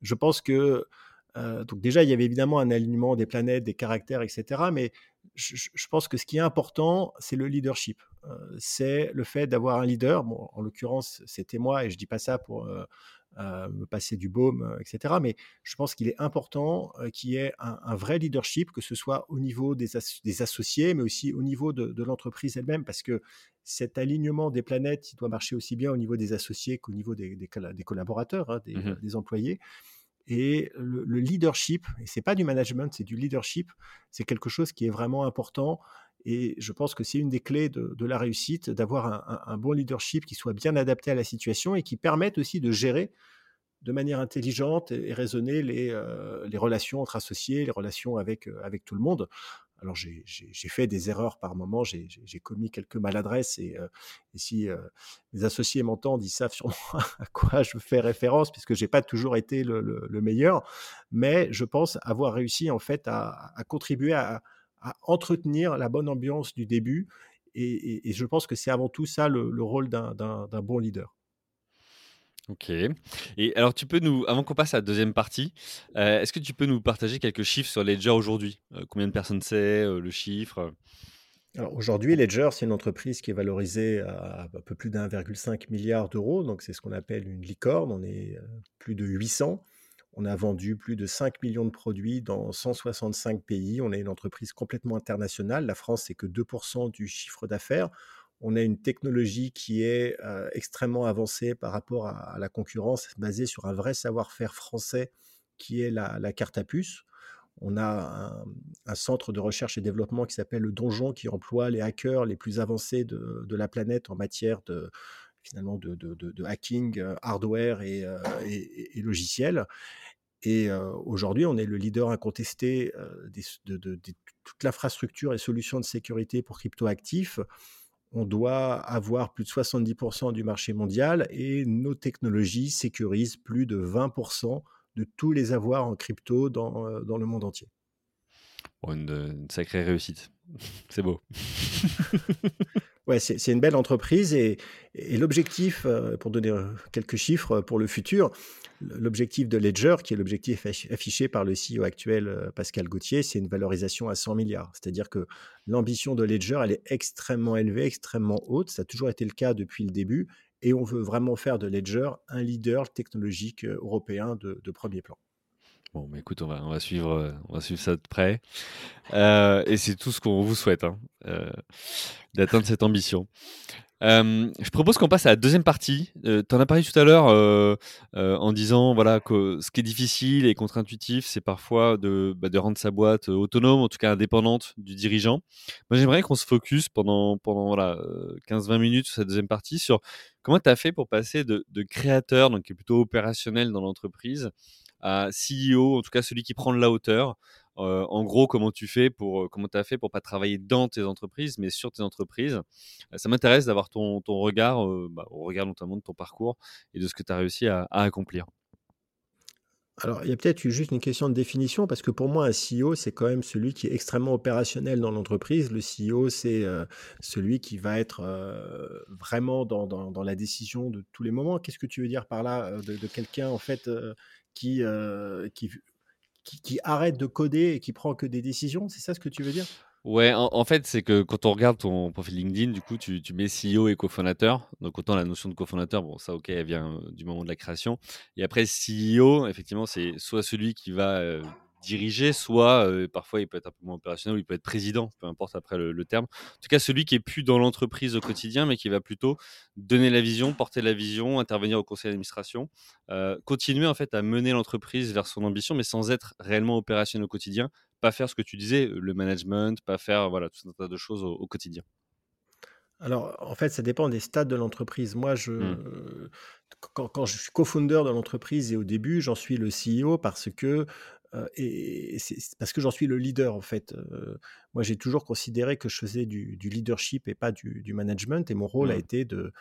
Je pense que donc déjà, il y avait évidemment un alignement des planètes, des caractères, etc. Mais je, pense que ce qui est important, c'est le leadership. c'est le fait d'avoir un leader. Bon, en l'occurrence, c'était moi, et je dis pas ça pour me passer du baume, etc. Mais je pense qu'il est important qu'il y ait un, vrai leadership, que ce soit au niveau des, associés, mais aussi au niveau de, l'entreprise elle-même, parce que cet alignement des planètes, il doit marcher aussi bien au niveau des associés qu'au niveau des, collaborateurs, hein, mmh des, employés. Et le, leadership, et c'est pas du management, c'est du leadership, c'est quelque chose qui est vraiment important. Et je pense que c'est une des clés de, la réussite, d'avoir un, bon leadership qui soit bien adapté à la situation et qui permette aussi de gérer de manière intelligente et, raisonnée les, euh, relations entre associés, les relations avec, euh, avec tout le monde. Alors j'ai fait des erreurs par moment, j'ai commis quelques maladresses et, si mes associés m'entendent, ils savent sûrement à quoi je fais référence puisque j'ai pas toujours été le, meilleur, mais je pense avoir réussi en fait à, contribuer à, entretenir la bonne ambiance du début et, je pense que c'est avant tout ça le rôle d'un bon leader. OK. Et alors, tu peux nous, avant qu'on passe à la deuxième partie, euh, est-ce que tu peux nous partager quelques chiffres sur Ledger aujourd'hui? Euh, Combien de personnes c'est, euh, le chiffre? Alors aujourd'hui, Ledger, c'est une entreprise qui est valorisée à un peu plus d'1,5 milliard d'euros. Donc c'est ce qu'on appelle une licorne. On est plus de 800. On a vendu plus de 5 millions de produits dans 165 pays. On est une entreprise complètement internationale. La France, c'est que 2% du chiffre d'affaires on a une technologie qui est extrêmement avancée par rapport à, la concurrence, basée sur un vrai savoir-faire français qui est la, carte à puce. On a un, centre de recherche et développement qui s'appelle le Donjon, qui emploie les hackers les plus avancés de, la planète en matière de finalement de, hacking hardware et, logiciel. Et aujourd'hui, on est le leader incontesté de, toute l'infrastructure et solutions de sécurité pour cryptoactifs on doit avoir plus de 70% du marché mondial et nos technologies sécurisent plus de 20% de tous les avoirs en crypto dans, euh, le monde entier. une, sacrée réussite. C'est beau. ouais, c'est une belle entreprise et, l'objectif, euh, pour donner euh, quelques chiffres pour le futur, L'objectif de Ledger, qui est l'objectif affiché par le CEO actuel euh, Pascal Gauthier, c'est une valorisation à 100 milliards. C'est-à-dire que l'ambition de Ledger, elle est extrêmement élevée, extrêmement haute. Ça a toujours été le cas depuis le début. Et on veut vraiment faire de Ledger un leader technologique euh, européen de, premier plan. Bon, mais écoute, on va, on va, suivre, euh, on va suivre ça de près. et c'est tout ce qu'on vous souhaite, hein, d'atteindre cette ambition. Euh, je propose qu'on passe à la deuxième partie. Euh, tu en as parlé tout à l'heure euh, en disant voilà, que ce qui est difficile et contre-intuitif, c'est parfois de, bah, rendre sa boîte autonome, en tout cas indépendante du dirigeant. Moi, j'aimerais qu'on se focus pendant, pendant voilà, 15-20 minutes sur cette deuxième partie sur comment tu as fait pour passer de, de, créateur, donc qui est plutôt opérationnel dans l'entreprise, à CEO, en tout cas celui qui prend de la hauteur, en gros, comment tu fais pour, comment as fait pour pas travailler dans tes entreprises, mais sur tes entreprises? Ça m'intéresse d'avoir ton, regard, bah, au regard notamment de ton parcours et de ce que tu as réussi à, accomplir. Alors, il y a peut-être juste une question de définition, parce que pour moi, un CEO, c'est quand même celui qui est extrêmement opérationnel dans l'entreprise. Le CEO, c'est celui qui va être vraiment dans, la décision de tous les moments. Qu'est-ce que tu veux dire par là de, quelqu'un, en fait, qui, qui qui, arrête de coder et qui prend que des décisions C'est ça ce que tu veux dire? Ouais, en, fait, c'est que quand on regarde ton profil LinkedIn, du coup, tu, mets CEO et cofondateur. Donc, autant la notion de cofondateur, bon, ça, ok, elle vient euh, du moment de la création. Et après, CEO, effectivement, c'est soit celui qui va euh, diriger, soit euh, parfois il peut être un peu moins opérationnel, ou il peut être président, peu importe après le, terme. En tout cas, celui qui est plus dans l'entreprise au quotidien, mais qui va plutôt donner la vision, porter la vision, intervenir au conseil d'administration, euh, continuer en fait à mener l'entreprise vers son ambition, mais sans être réellement opérationnel au quotidien, pas faire ce que tu disais, le management, pas faire voilà tout un tas de choses au, quotidien. Alors, en fait, ça dépend des stades de l'entreprise. Moi, je, mmh. quand, quand, je suis co-founder de l'entreprise et au début, j'en suis le CEO parce que et c'est parce que j'en suis le leader en fait. moi, j'ai toujours considéré que je faisais du, leadership et pas du, management, et mon rôle a mmh. été de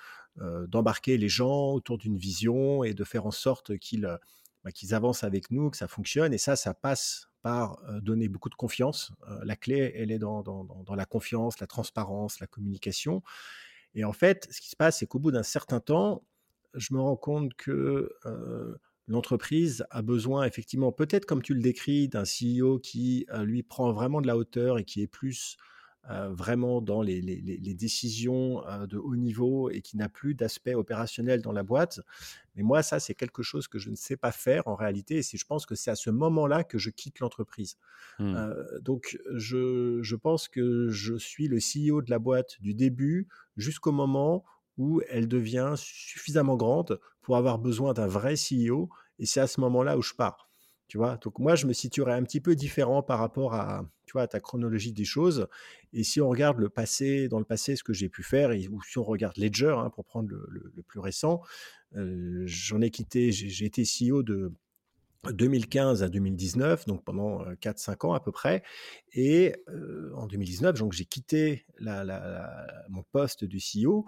d'embarquer les gens autour d'une vision et de faire en sorte qu'ils bah, qu'ils avancent avec nous, que ça fonctionne. Et ça, ça passe par donner beaucoup de confiance. la clé, elle est dans, dans, dans, la confiance, la transparence, la communication. Et en fait, ce qui se passe, c'est qu'au bout d'un certain temps, je me rends compte que l'entreprise a besoin effectivement, peut-être comme tu le décris, d'un CEO qui euh, lui prend vraiment de la hauteur et qui est plus euh, vraiment dans les, décisions euh, de haut niveau et qui n'a plus d'aspect opérationnel dans la boîte. Mais moi, ça, c'est quelque chose que je ne sais pas faire en réalité. Et je pense que c'est à ce moment-là que je quitte l'entreprise. Mmh. donc, je, je pense que je suis le CEO de la boîte du début jusqu'au moment où elle devient suffisamment grande pour avoir besoin d'un vrai CEO. Et c'est à ce moment-là où je pars. Tu vois? Donc moi, je me situerais un petit peu différent par rapport à, tu vois, ta chronologie des choses. Et si on regarde le passé, dans le passé, ce que j'ai pu faire, ou si on regarde Ledger, hein, pour prendre le, plus récent, euh, j'en ai quitté, j'ai été CEO de, 2015 à 2019, donc pendant 4-5 ans à peu près. Et en 2019, donc j'ai quitté mon poste du CEO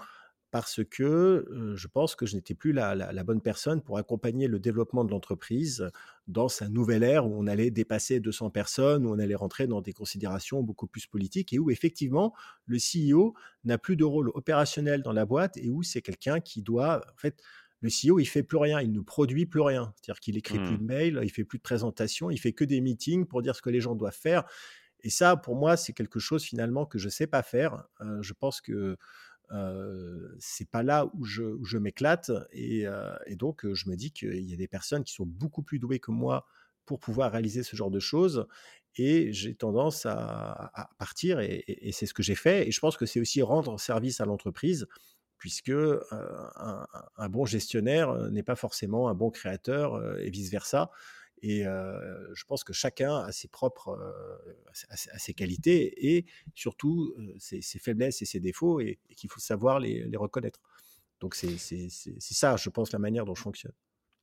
parce que je pense que je n'étais plus la, bonne personne pour accompagner le développement de l'entreprise dans sa nouvelle ère où on allait dépasser 200 personnes, où on allait rentrer dans des considérations beaucoup plus politiques et où effectivement le CEO n'a plus de rôle opérationnel dans la boîte et où c'est quelqu'un qui doit, en fait, le CEO, il fait plus rien, il ne produit plus rien. C'est-à-dire qu'il écrit plus de mmh. mails, il fait plus de présentations, il fait que des meetings pour dire ce que les gens doivent faire. Et ça, pour moi, c'est quelque chose finalement que je ne sais pas faire. je pense que c'est pas là où je, m'éclate. Et, donc, je me dis qu'il y a des personnes qui sont beaucoup plus douées que moi pour pouvoir réaliser ce genre de choses. Et j'ai tendance à, partir, et, c'est ce que j'ai fait. Et je pense que c'est aussi rendre service à l'entreprise, puisque un, bon gestionnaire n'est pas forcément un bon créateur, et vice-versa. Et je pense que chacun a ses propres ses qualités et surtout ses, faiblesses et ses défauts et, qu'il faut savoir les, reconnaître. Donc c'est ça, je pense, la manière dont je fonctionne.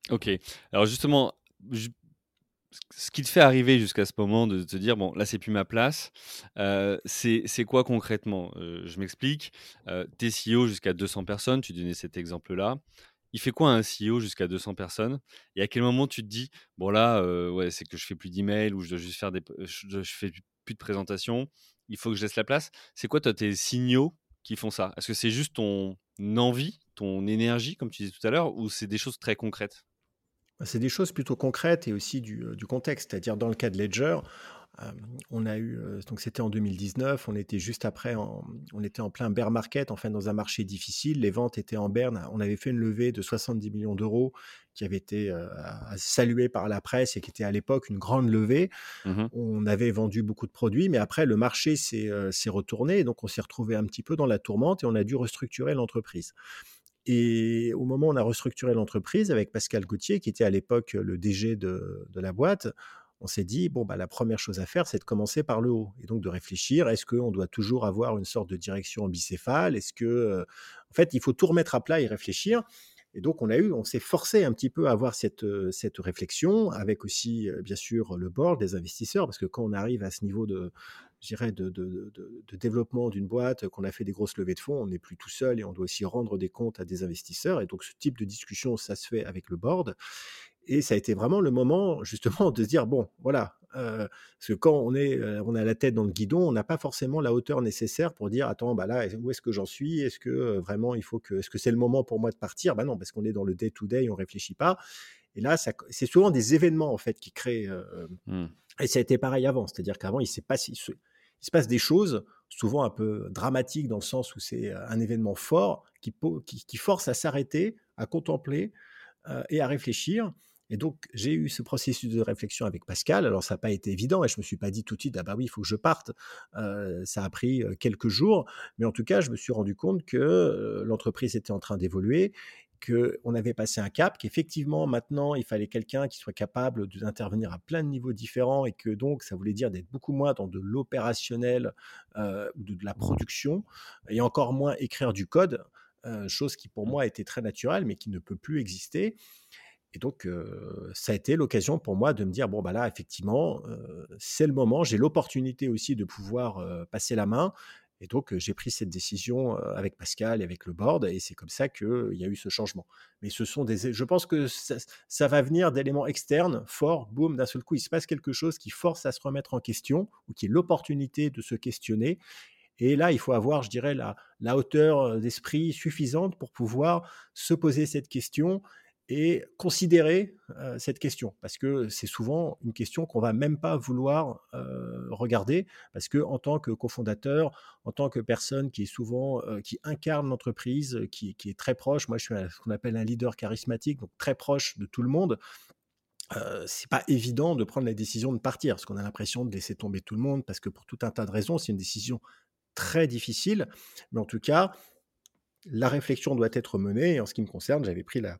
Ok. Alors justement, ce qui te fait arriver jusqu'à ce moment de te dire bon là c'est plus ma place, c'est quoi concrètement? Je m'explique. tu es CEO jusqu'à 200 personnes, tu donnais cet exemple là il fait quoi un CEO jusqu'à 200 personnes? Et à quel moment tu te dis, bon là, c'est que je fais plus d'emails ou je dois juste faire des, je, fais plus de présentations, il faut que je laisse la place? C'est quoi toi tes signaux qui font ça? Est-ce que c'est juste ton envie, ton énergie, comme tu disais tout à l'heure, ou c'est des choses très concrètes? Bah, c'est des choses plutôt concrètes et aussi du contexte. C'est-à-dire, dans le cas de Ledger, on a eu, donc c'était en 2019, on était juste après, on était en plein bear market, enfin dans un marché difficile, les ventes étaient en berne, on avait fait une levée de 70 millions d'euros qui avait été saluée par la presse et qui était à l'époque une grande levée. Mmh on avait vendu beaucoup de produits, mais après le marché s'est retourné, donc on s'est retrouvé un petit peu dans la tourmente et on a dû restructurer l'entreprise. Et au moment où on a restructuré l'entreprise avec Pascal Gauthier, qui était à l'époque le DG de, de la boîte, on s'est dit, bon, bah, la première chose à faire, c'est de commencer par le haut. Et donc de réfléchir, est-ce qu'on doit toujours avoir une sorte de direction bicéphale Est-ce que, en fait, il faut tout remettre à plat et réfléchir et donc, on a eu, on s'est forcé un petit peu à avoir cette, cette réflexion, avec aussi, bien sûr, le board des investisseurs, parce que quand on arrive à ce niveau de, de, de, de, développement d'une boîte, qu'on a fait des grosses levées de fonds, on n'est plus tout seul et on doit aussi rendre des comptes à des investisseurs. Et donc, ce type de discussion, ça se fait avec le board. Et ça a été vraiment le moment, justement, de se dire, bon, voilà, parce que quand on, est, on a la tête dans le guidon, on n'a pas forcément la hauteur nécessaire pour dire, attends, bah là, où est-ce que j'en suis? Est-ce que vraiment il faut que, est-ce que c'est le moment pour moi de partir? Bah non, parce qu'on est dans le day-to-day, on réfléchit pas. Et là, c'est souvent des événements, en fait, qui créent... Mmh. Et ça a été pareil avant, c'est-à-dire qu'avant, il, s'est passé, il se passe des choses, souvent un peu dramatiques, dans le sens où c'est un événement fort qui, qui, qui force à s'arrêter, à contempler et à réfléchir. Et donc, j'ai eu ce processus de réflexion avec Pascal. Alors, ça n'a pas été évident et je ne me suis pas dit tout de suite, ah bah oui, il faut que je parte. ça a pris quelques jours. Mais en tout cas, je me suis rendu compte que l'entreprise était en train d'évoluer qu'on avait passé un cap, qu'effectivement maintenant il fallait quelqu'un qui soit capable d'intervenir à plein de niveaux différents et que donc ça voulait dire d'être beaucoup moins dans de l'opérationnel ou de, la production et encore moins écrire du code, chose qui pour mmh. moi était très naturelle mais qui ne peut plus exister. Et donc, ça a été l'occasion pour moi de me dire, bon, bah là, effectivement, c'est le moment, j'ai l'opportunité aussi de pouvoir passer la main. Et donc, j'ai pris cette décision avec Pascal et avec le board, et c'est comme ça qu'il y a eu ce changement. Mais ce sont des. Je pense que ça, va venir d'éléments externes, forts, boum, d'un seul coup, il se passe quelque chose qui force à se remettre en question, ou qui est l'opportunité de se questionner. Et là, il faut avoir, je dirais, la, la hauteur d'esprit suffisante pour pouvoir se poser cette question et considérer cette question parce que c'est souvent une question qu'on va même pas vouloir regarder parce que en tant que cofondateur, en tant que personne qui est souvent qui incarne l'entreprise, qui, est très proche, moi je suis ce qu'on appelle un leader charismatique, donc très proche de tout le monde. Euh, c'est pas évident de prendre la décision de partir, parce qu'on a l'impression de laisser tomber tout le monde, parce que pour tout un tas de raisons, c'est une décision très difficile. Mais en tout cas, la réflexion doit être menée. Et en ce qui me concerne, j'avais pris la,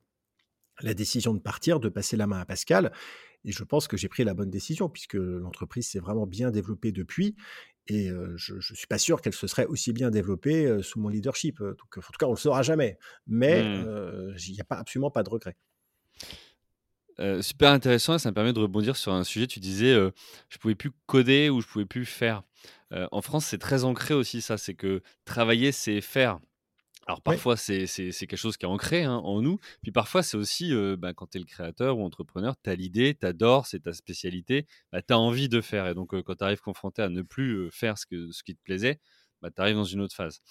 la décision de partir, de passer la main à Pascal. Et je pense que j'ai pris la bonne décision puisque l'entreprise s'est vraiment bien développée depuis. Et je ne suis pas sûr qu'elle se serait aussi bien développée sous mon leadership. Donc, en tout cas, on ne le saura jamais. Mais mmh. il n'y a pas, absolument pas de regret. super intéressant et ça me permet de rebondir sur un sujet. Tu disais, je je pouvais plus coder ou je pouvais plus faire. en France, c'est très ancré aussi ça, c'est que travailler, c'est faire. Alors parfois, c'est quelque chose qui est ancré hein, en nous. Puis parfois, c'est aussi bah, quand tu es le créateur ou entrepreneur, tu as l'idée, tu adores, c'est ta spécialité, bah, tu as envie de faire. Et donc, quand tu arrives confronté à ne plus faire ce, que, ce qui te plaisait, bah, tu arrives dans une autre phase.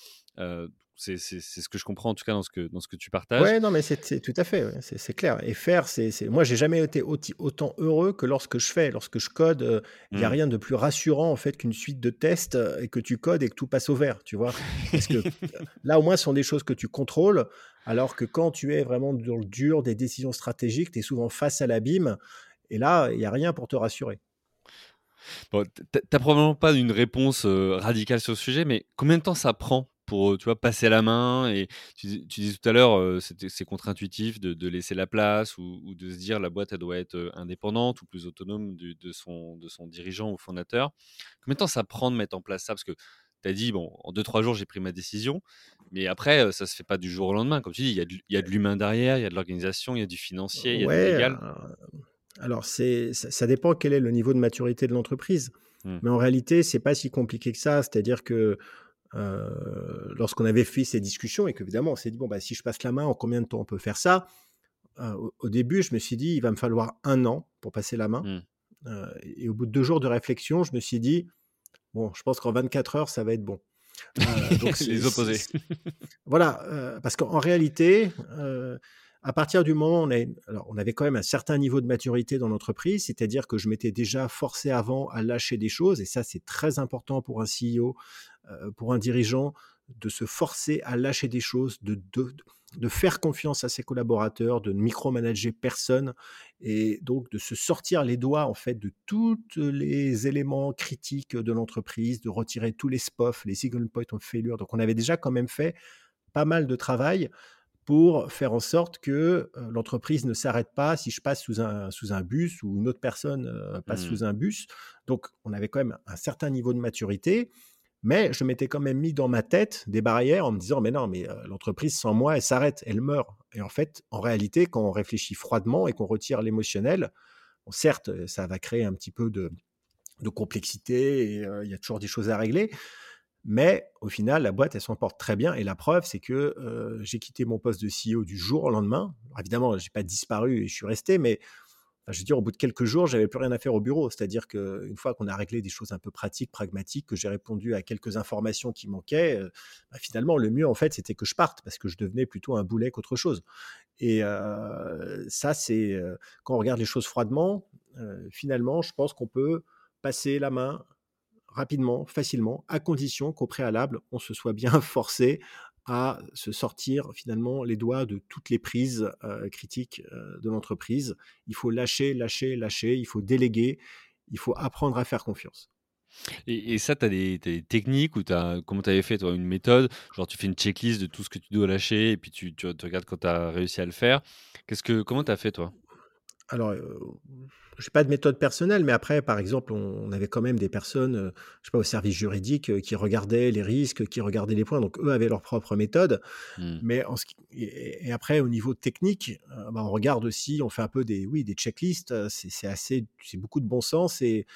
C'est ce que je comprends en tout cas dans ce que, dans ce que tu partages. Ouais, non, mais c'est tout à fait, c'est clair. Et faire, c'est moi, j'ai jamais été autant heureux que lorsque je fais, lorsque je code. Il n'y a mmh. rien de plus rassurant en fait qu'une suite de tests et que tu codes et que tout passe au vert, tu vois? Parce que là, au moins, ce sont des choses que tu contrôles. Alors que quand tu es vraiment dans le dur des décisions stratégiques, tu es souvent face à l'abîme. Et là, il n'y a rien pour te rassurer. Bon, t'as probablement pas une réponse radicale sur le sujet, mais combien de temps ça prend pour tu vois, passer la main et tu, tu disais tout à l'heure, c'est contre-intuitif de, laisser la place ou, de se dire la boîte elle doit être indépendante ou plus autonome de, son, de son dirigeant ou fondateur. Combien de temps ça prend de mettre en place ça? Parce que tu as dit, bon, en 2-3 jours, j'ai pris ma décision, mais après, ça se fait pas du jour au lendemain. Comme tu dis, il y a de, l'humain derrière, il y a de l'organisation, il y a du financier, il y a du légal. Alors, c'est, ça, dépend quel est le niveau de maturité de l'entreprise. Mmh. Mais en réalité, c'est pas si compliqué que ça. C'est-à-dire que euh, lorsqu'on avait fait ces discussions et qu'évidemment, on s'est dit, bon, bah, si je passe la main, en combien de temps on peut faire ça? Euh, au, début, je me suis dit, il va me falloir un an pour passer la main. Mmh. Euh, et au bout de deux jours de réflexion, je me suis dit, bon, je pense qu'en 24 heures, ça va être bon. donc les opposés. voilà, parce qu'en réalité, à partir du moment où on, avait quand même un certain niveau de maturité dans l'entreprise, c'est-à-dire que je m'étais déjà forcé avant à lâcher des choses, et ça c'est très important pour un CEO, euh, pour un dirigeant, de se forcer à lâcher des choses, de faire confiance à ses collaborateurs, de ne micromanager personne, et donc de se sortir les doigts en fait de tous les éléments critiques de l'entreprise, de retirer tous les SPOF, les single point of failure. Donc on avait déjà quand même fait pas mal de travail pour faire en sorte que l'entreprise ne s'arrête pas si je passe sous un, sous un bus ou une autre personne passe sous mmh. un bus. Donc, on avait quand même un certain niveau de maturité, mais je m'étais quand même mis dans ma tête des barrières en me disant, mais non, mais l'entreprise sans moi, elle s'arrête, elle meurt. Et en fait, en réalité, quand on réfléchit froidement et qu'on retire l'émotionnel, certes, ça va créer un petit peu de, de complexité et il y a toujours des choses à régler. Mais au final, la boîte, elle s'en porte très bien. Et la preuve, c'est que j'ai quitté mon poste de CEO du jour au lendemain. évidemment, je n'ai pas disparu et je suis resté, mais je veux dire, au bout de quelques jours, j'avais plus rien à faire au bureau. C'est-à-dire qu'une fois qu'on a réglé des choses un peu pratiques, pragmatiques, que j'ai répondu à quelques informations qui manquaient, bah, finalement, le mieux, en fait, c'était que je parte parce que je devenais plutôt un boulet qu'autre chose. Et ça, c'est quand on regarde les choses froidement, finalement, je pense qu'on peut passer la main rapidement, facilement, à condition qu'au préalable, on se soit bien forcé à se sortir finalement les doigts de toutes les prises euh, critiques euh, de l'entreprise. Il faut lâcher, lâcher, lâcher, il faut déléguer, il faut apprendre à faire confiance. Et, ça, tu as, des techniques ou as, comment tu avais fait toi, une méthode? Genre tu fais une checklist de tout ce que tu dois lâcher et puis tu, regardes quand tu as réussi à le faire. Qu'est-ce que, comment tu as fait toi? Alors, euh, je n'ai pas de méthode personnelle, mais après, par exemple, on, avait quand même des personnes, euh, je sais pas, au service juridique, euh, qui regardaient les risques, qui regardaient les points. Donc, eux avaient leur propre méthode. Mmh. Mais en ce et, après, au niveau technique, bah, on regarde aussi, on fait un peu des, oui, des checklists. C'est assez, c'est beaucoup de bon sens. Et,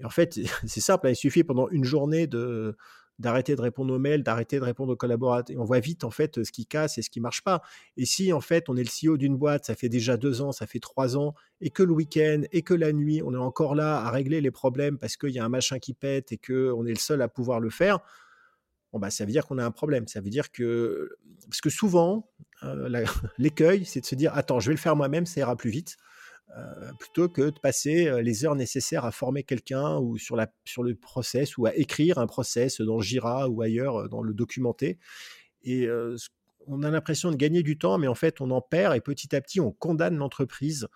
et en fait, c'est simple. Hein, il suffit pendant une journée de d'arrêter de répondre aux mails, d'arrêter de répondre aux collaborateurs. On voit vite en fait ce qui casse et ce qui marche pas. Et si en fait on est le CEO d'une boîte, ça fait déjà deux ans, ça fait trois ans, et que le week-end et que la nuit, on est encore là à régler les problèmes parce qu'il y a un machin qui pète et que on est le seul à pouvoir le faire. Bon bah ça veut dire qu'on a un problème. Ça veut dire que parce que souvent euh, l'écueil, c'est de se dire attends, je vais le faire moi-même, ça ira plus vite. Euh, plutôt que de passer euh, les heures nécessaires à former quelqu'un ou sur, la, sur le process ou à écrire un process dans Jira ou ailleurs, euh, dans le documenter. Et on a l'impression de gagner du temps, mais en fait, on en perd et petit à petit, on condamne l'entreprise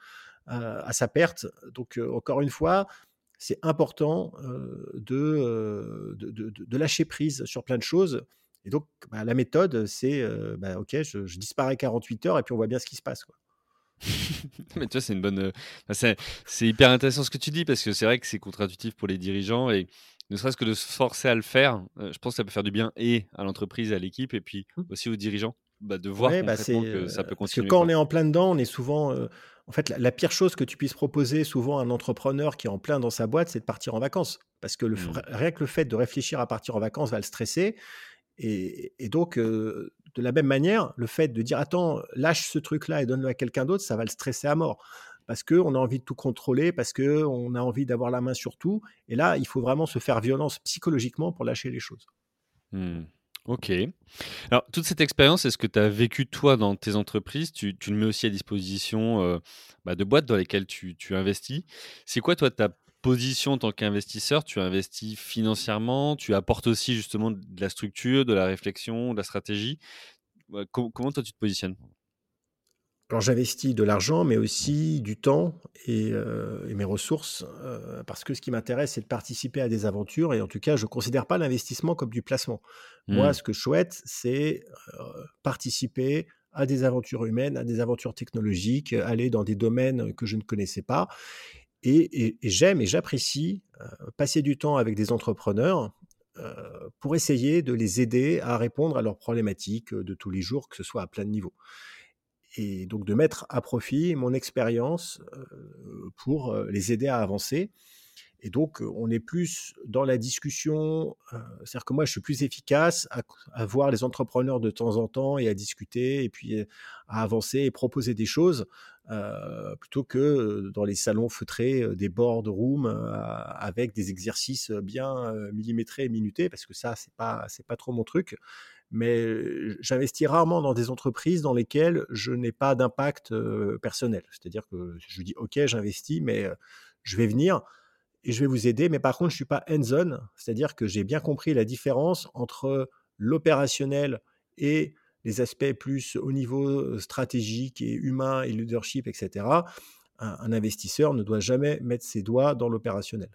à sa perte. Donc, encore une fois, c'est important de, de, lâcher prise sur plein de choses. Et donc, bah, la méthode, c'est bah, OK, je, disparais 48 heures et puis on voit bien ce qui se passe. Mais tu vois, c'est une bonne. c'est, hyper intéressant ce que tu dis parce que c'est vrai que c'est contre-intuitif pour les dirigeants et ne serait-ce que de se forcer à le faire, je pense que ça peut faire du bien et à l'entreprise, à l'équipe et puis mmh. aussi aux dirigeants. bah, de voir Ouais, bah, que heu, ça peut parce que continuer, quand on est en plein dedans, on est souvent, en fait, la la pire chose que tu puisses proposer souvent à un entrepreneur qui est en plein dans sa boîte, c'est de partir en vacances. Parce que le Mmh. rien que le fait de réfléchir à partir en vacances va le stresser et et donc de la même manière, le fait de dire: «Attends, lâche ce truc-là et donne-le à quelqu'un d'autre», ça va le stresser à mort. Parce qu'on a envie de tout contrôler, parce qu'on a envie d'avoir la main sur tout et là, il faut vraiment se faire violence psychologiquement pour lâcher les choses. Mmh. OK. Alors, toute cette expérience, est-ce que tu as vécu toi dans tes entreprises? Tu le mets aussi à disposition, heu, bah, de boîtes dans lesquelles tu tu investis. C'est quoi toi ta position en tant qu'investisseur? Tu investis financièrement, tu apportes aussi justement de la structure, de la réflexion, de la stratégie? Comment toi tu te positionnes? Alors j'investis de l'argent, mais aussi du temps et et mes ressources, heu, parce que ce qui m'intéresse, c'est de participer à des aventures et en tout cas, je ne considère pas l'investissement comme du placement. Moi, Mmh. ce que je souhaite, c'est, heu, participer à des aventures humaines, à des aventures technologiques, aller dans des domaines que je ne connaissais pas et j'aime et j'apprécie, passer du temps avec des entrepreneurs, pour essayer de les aider à répondre à leurs problématiques, de tous les jours, que ce soit à plein de niveaux et donc de mettre à profit mon expérience, pour, les aider à avancer et donc, on est plus dans la discussion, c'est-à-dire que moi, je suis plus efficace à voir les entrepreneurs de temps en temps et à discuter et puis, à avancer et proposer des choses, plutôt que, dans les salons feutrés, des boardrooms, avec des exercices, bien, millimétrés et minutés parce que ça, c'est pas pas trop mon truc. Mais, j'investis rarement dans des entreprises dans lesquelles je n'ai pas d'impact, personnel. C'est-à-dire que je dis: «OK, j'investis, mais, je vais venir et je vais vous aider, mais par contre, je ne suis pas hands on». C'est-à-dire que j'ai bien compris la différence entre l'opérationnel et les aspects plus au niveau, heu, stratégique et humain et leadership et cetera. Un un investisseur ne doit jamais mettre ses doigts dans l'opérationnel.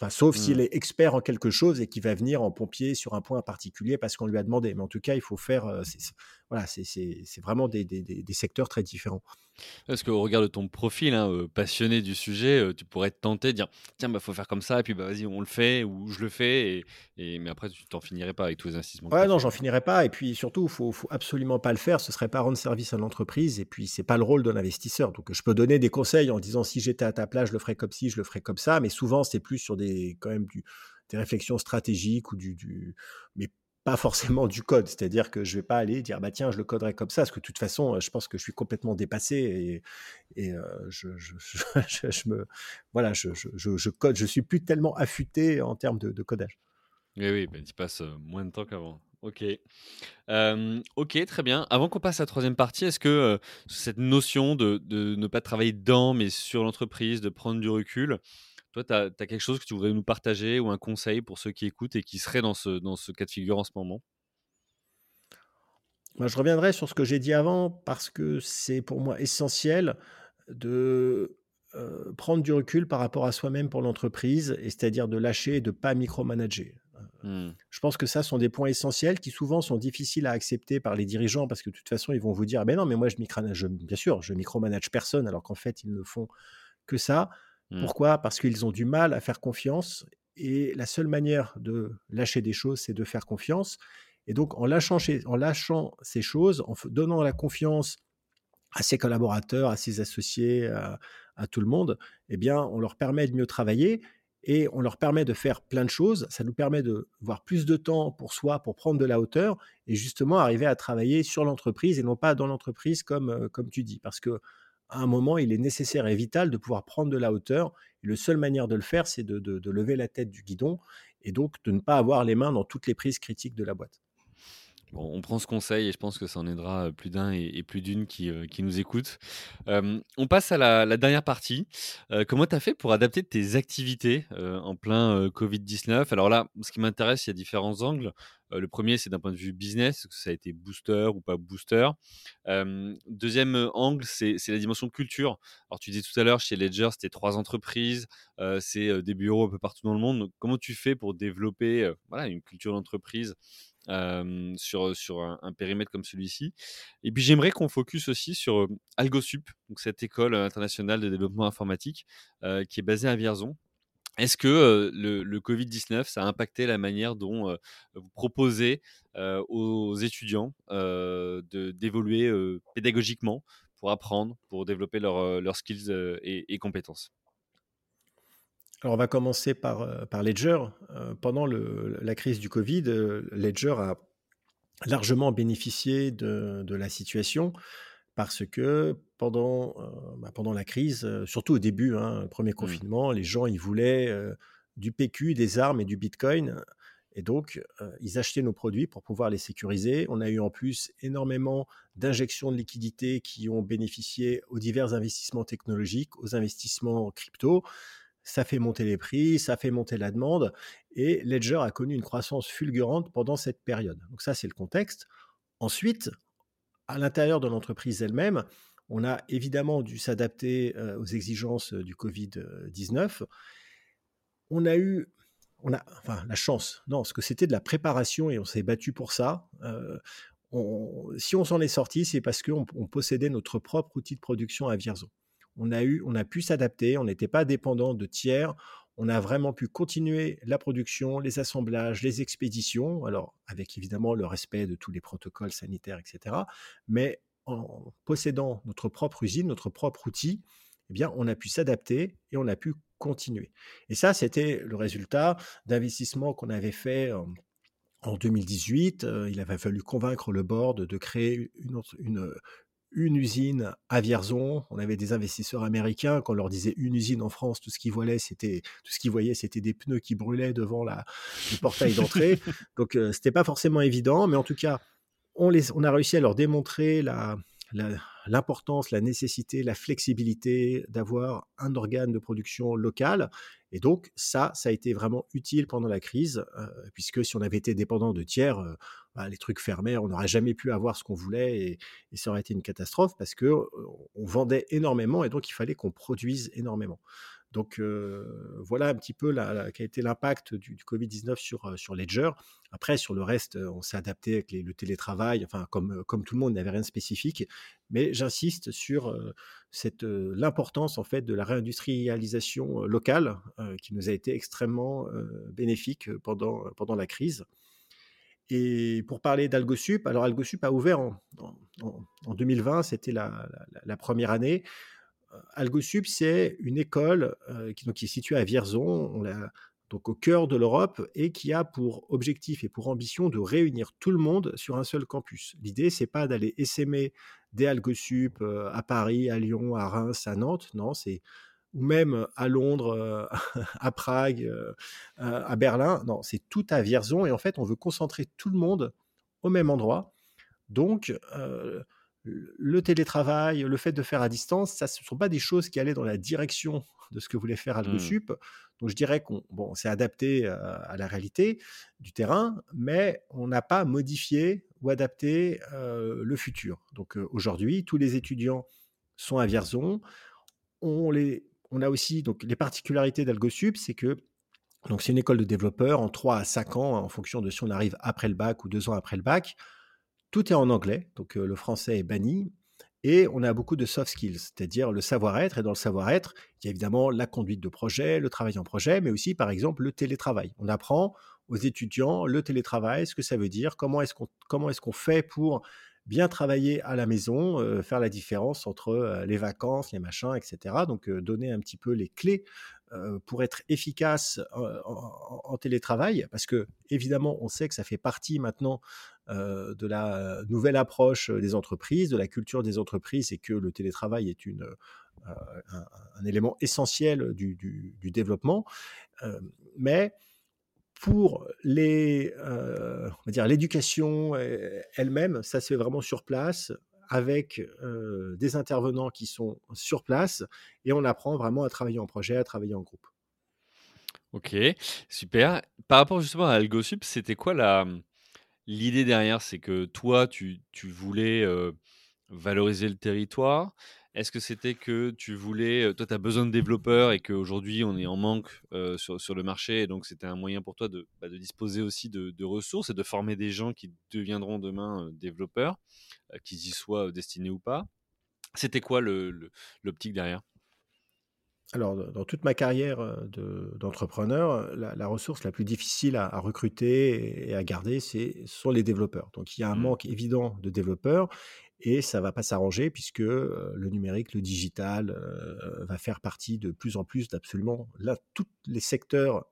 Enfin, sauf s'il Mmh. est expert en quelque chose et qu'il va venir en pompier sur un point particulier parce qu'on lui a demandé. Mais en tout cas, il faut faire, c'est voilà, c'est vraiment des des des des secteurs très différents. Parce qu'au regard de ton profil, hein, heu, passionné du sujet, heu, tu pourrais être tenté de dire: «Tiens, bah, faut faire comme ça et puis, bah, vas-y, on le fait» ou «Je le fais» et et mais après tu t'en finirais pas avec tous les investissements Ouais, non, j'en quoi. finirai pas et puis surtout, faut faut absolument pas le faire. Ce serait pas rendre service à l'entreprise et puis c'est pas le rôle de l'investisseur. Donc je peux donner des conseils en disant: «Si j'étais à ta place, je le ferais comme ci, je le ferais comme ça», mais souvent c'est plus sur des quand même du des réflexions stratégiques ou du du mais pas forcément du code. C'est-à-dire que je vais pas aller dire: «Bah, tiens, je le coderai comme ça», parce que de toute façon, heu, je pense que je suis complètement dépassé et et heu, je je me voilà, je code je suis plus tellement affûté en termes de codage. Oui, oui, bah, tu y passes, heu, moins de temps qu'avant. OK. OK, très bien. Avant qu'on passe à la 3 partie, est-ce que, cette notion de de ne pas travailler dedans, mais sur l'entreprise, de prendre du recul, toi, tu as quelque chose que tu voudrais nous partager ou un conseil pour ceux qui écoutent et qui seraient dans ce dans ce cas de figure en ce moment? Moi, je reviendrai sur ce que j'ai dit avant parce que c'est pour moi essentiel de, heu, prendre du recul par rapport à soi-même pour l'entreprise et c'est-à-dire de lâcher et de pas micromanager. Mmh. Je pense que ça sont des points essentiels qui souvent sont difficiles à accepter par les dirigeants parce que de toute façon, ils vont vous dire: «Ah beh non, mais moi je micrana je bien sûr, je micromanage personne», alors qu'en fait, ils ne font que ça. Mmh. Pourquoi? Parce qu'ils ont du mal à faire confiance et la seule manière de lâcher des choses, c'est de faire confiance et donc en lâchant ces choses, en donnant la confiance à ses collaborateurs, à ses associés, à à tout le monde, eh bien, on leur permet de mieux travailler et on leur permet de faire plein de choses. Ça nous permet de voir plus de temps pour soi, pour prendre de la hauteur et justement arriver à travailler sur l'entreprise et non pas dans l'entreprise comme, heu, comme tu dis. Parce qu'à un moment, il est nécessaire et vital de pouvoir prendre de la hauteur et la seule manière de le faire, c'est de de lever la tête du guidon et donc de ne pas avoir les mains dans toutes les prises critiques de la boîte. On prend ce conseil et je pense que ça en aidera, heu, plus d'un et plus d'une qui, qui nous écoutent. Hem, on passe à la dernière partie. Comment tu as fait pour adapter tes activités, en plein, heu, Covid-19? Alors là, ce qui m'intéresse, il y a différents angles. Le premier, c'est d'un point de vue business, que ça a été booster ou pas booster? 2 angle, c'est la dimension culture. Alors tu disais tout à l'heure, chez Ledger, c'était 3 entreprises, c'est, des bureaux un peu partout dans le monde. Comment tu fais pour développer, voilà, une culture d'entreprise sur, un périmètre comme celui-ci. Et puis j'aimerais qu'on focus aussi sur, Algosup, donc cette école, internationale de développement informatique, qui est basée à Vierzon. Est-ce que le, Covid-19, ça a impacté la manière dont vous proposez aux étudiants d'évoluer pédagogiquement pour apprendre, pour développer leurs skills et, compétences? Alors on va commencer par, par Ledger. pendant la crise du Covid, Ledger a largement bénéficié de la situation parce que pendant, euh, bah, pendant la crise, euh, surtout au début, hein, premier mmh. confinement, les gens ils voulaient euh, du PQ, des armes et du Bitcoin. Et donc, ils achetaient nos produits pour pouvoir les sécuriser. On a eu en plus énormément d'injections de liquidités qui ont bénéficié aux divers investissements technologiques, aux investissements crypto. Ça fait monter les prix, ça fait monter la demande. Et Ledger a connu une croissance fulgurante pendant cette période. Donc ça, c'est le contexte. Ensuite, à l'intérieur de l'entreprise elle-même, on a évidemment dû s'adapter aux exigences du Covid-19. On a eu, on a, enfin, la chance, non, parce que c'était de la préparation et on s'est battu pour ça. si on s'en est sorti, c'est parce qu'on possédait notre propre outil de production à Vierzon. On a, eu, on a pu s'adapter, on n'était pas dépendant de tiers, on a vraiment pu continuer la production, les assemblages, les expéditions, alors avec évidemment le respect de tous les protocoles sanitaires, etc. Mais en possédant notre propre usine, notre propre outil, eh bien, on a pu s'adapter et on a pu continuer. Et ça, c'était le résultat d'investissements qu'on avait fait en 2018. Euh, il avait fallu convaincre le board de créer une, une, une usine à Vierzon. On avait des investisseurs américains. Quand on leur disait une usine en France, tout ce qu'ils voyaient, c'était tout ce qu'ils voyaient, c'était des pneus qui brûlaient devant la, le portail d'entrée. Donc, ce euh, c'était pas forcément évident, mais en tout cas, on, les, on a réussi à leur démontrer la, l'importance, la nécessité, la flexibilité d'avoir un organe de production local. Et donc, ça, ça a été vraiment utile pendant la crise, euh, puisque si on avait été dépendant de tiers, euh, bah, les trucs fermés, on n'aurait jamais pu avoir ce qu'on voulait et, ça aurait été une catastrophe parce que on vendait énormément et donc il fallait qu'on produise énormément. Donc voilà un petit peu la, qu'a été l'impact du, Covid-19 sur, sur Ledger. Après, sur le reste, on s'est adapté avec le télétravail, enfin comme, comme tout le monde, il n'y rien de spécifique. Mais j'insiste sur l'importance en fait de la réindustrialisation locale qui nous a été extrêmement bénéfique pendant, pendant la crise. Et pour parler d'AlgoSup, alors AlgoSup a ouvert en, en, 2020, c'était la, la, première année. Euh, AlgoSup, c'est une école euh, qui, est située à Vierzon, on donc au cœur de l'Europe, et qui a pour objectif et pour ambition de réunir tout le monde sur un seul campus. L'idée, c'est pas d'aller essaimer des AlgoSup euh, à Paris, à Lyon, à Reims, à Nantes. Non, c'est ou même à Londres, à Prague, à Berlin. Non, c'est tout à Vierzon. Et en fait, on veut concentrer tout le monde au même endroit. Donc, le télétravail, le fait de faire à distance, ça, ce ne sont pas des choses qui allaient dans la direction de ce que voulait faire mmh. AlgoSup. Donc, je dirais qu'on bon, s'est adapté à la réalité du terrain, mais on n'a pas modifié ou adapté le futur. Donc, aujourd'hui, tous les étudiants sont à Vierzon. On les on a aussi donc les particularités d'AlgoSup, c'est que donc c'est une école de développeurs en 3 à 5 ans, en fonction de si on arrive après le bac ou deux ans après le bac. Tout est en anglais, donc le français est banni. Et on a beaucoup de soft skills, c'est-à-dire le savoir-être. Et dans le savoir-être, il y a évidemment la conduite de projet, le travail en projet, mais aussi, par exemple, le télétravail. On apprend aux étudiants le télétravail, ce que ça veut dire, comment est-ce qu'on comment est-ce qu'on fait pour bien travailler à la maison, faire la différence entre les vacances, les machins, etc. Donc donner un petit peu les clés pour être efficace en, télétravail, parce que évidemment, on sait que ça fait partie maintenant de la nouvelle approche des entreprises, de la culture des entreprises, et que le télétravail est un, élément essentiel du, développement. mais pour euh, l'éducation euh, elle-même, ça se fait vraiment sur place avec des intervenants qui sont sur place et on apprend vraiment à travailler en projet, à travailler en groupe. Ok, super. Par rapport justement à AlgoSup, c'était quoi la l'idée derrière? C'est que toi, tu, tu voulais valoriser le territoire. Est-ce que c'était que tu voulais, toi, tu as besoin de développeurs et qu'aujourd'hui, on est en manque sur, sur, le marché, et donc c'était un moyen pour toi de, bah, de disposer aussi de, de, ressources et de former des gens qui deviendront demain développeurs, qu'ils y soient destinés ou pas? C'était quoi l'optique derrière? Alors, dans toute ma carrière d'entrepreneur, la, ressource la plus difficile à, recruter et à garder, c'est, ce sont les développeurs. Donc, il y a un mmh. manque évident de développeurs et ça va pas s'arranger puisque le numérique, le digital va faire partie de plus en plus d'absolument tous les secteurs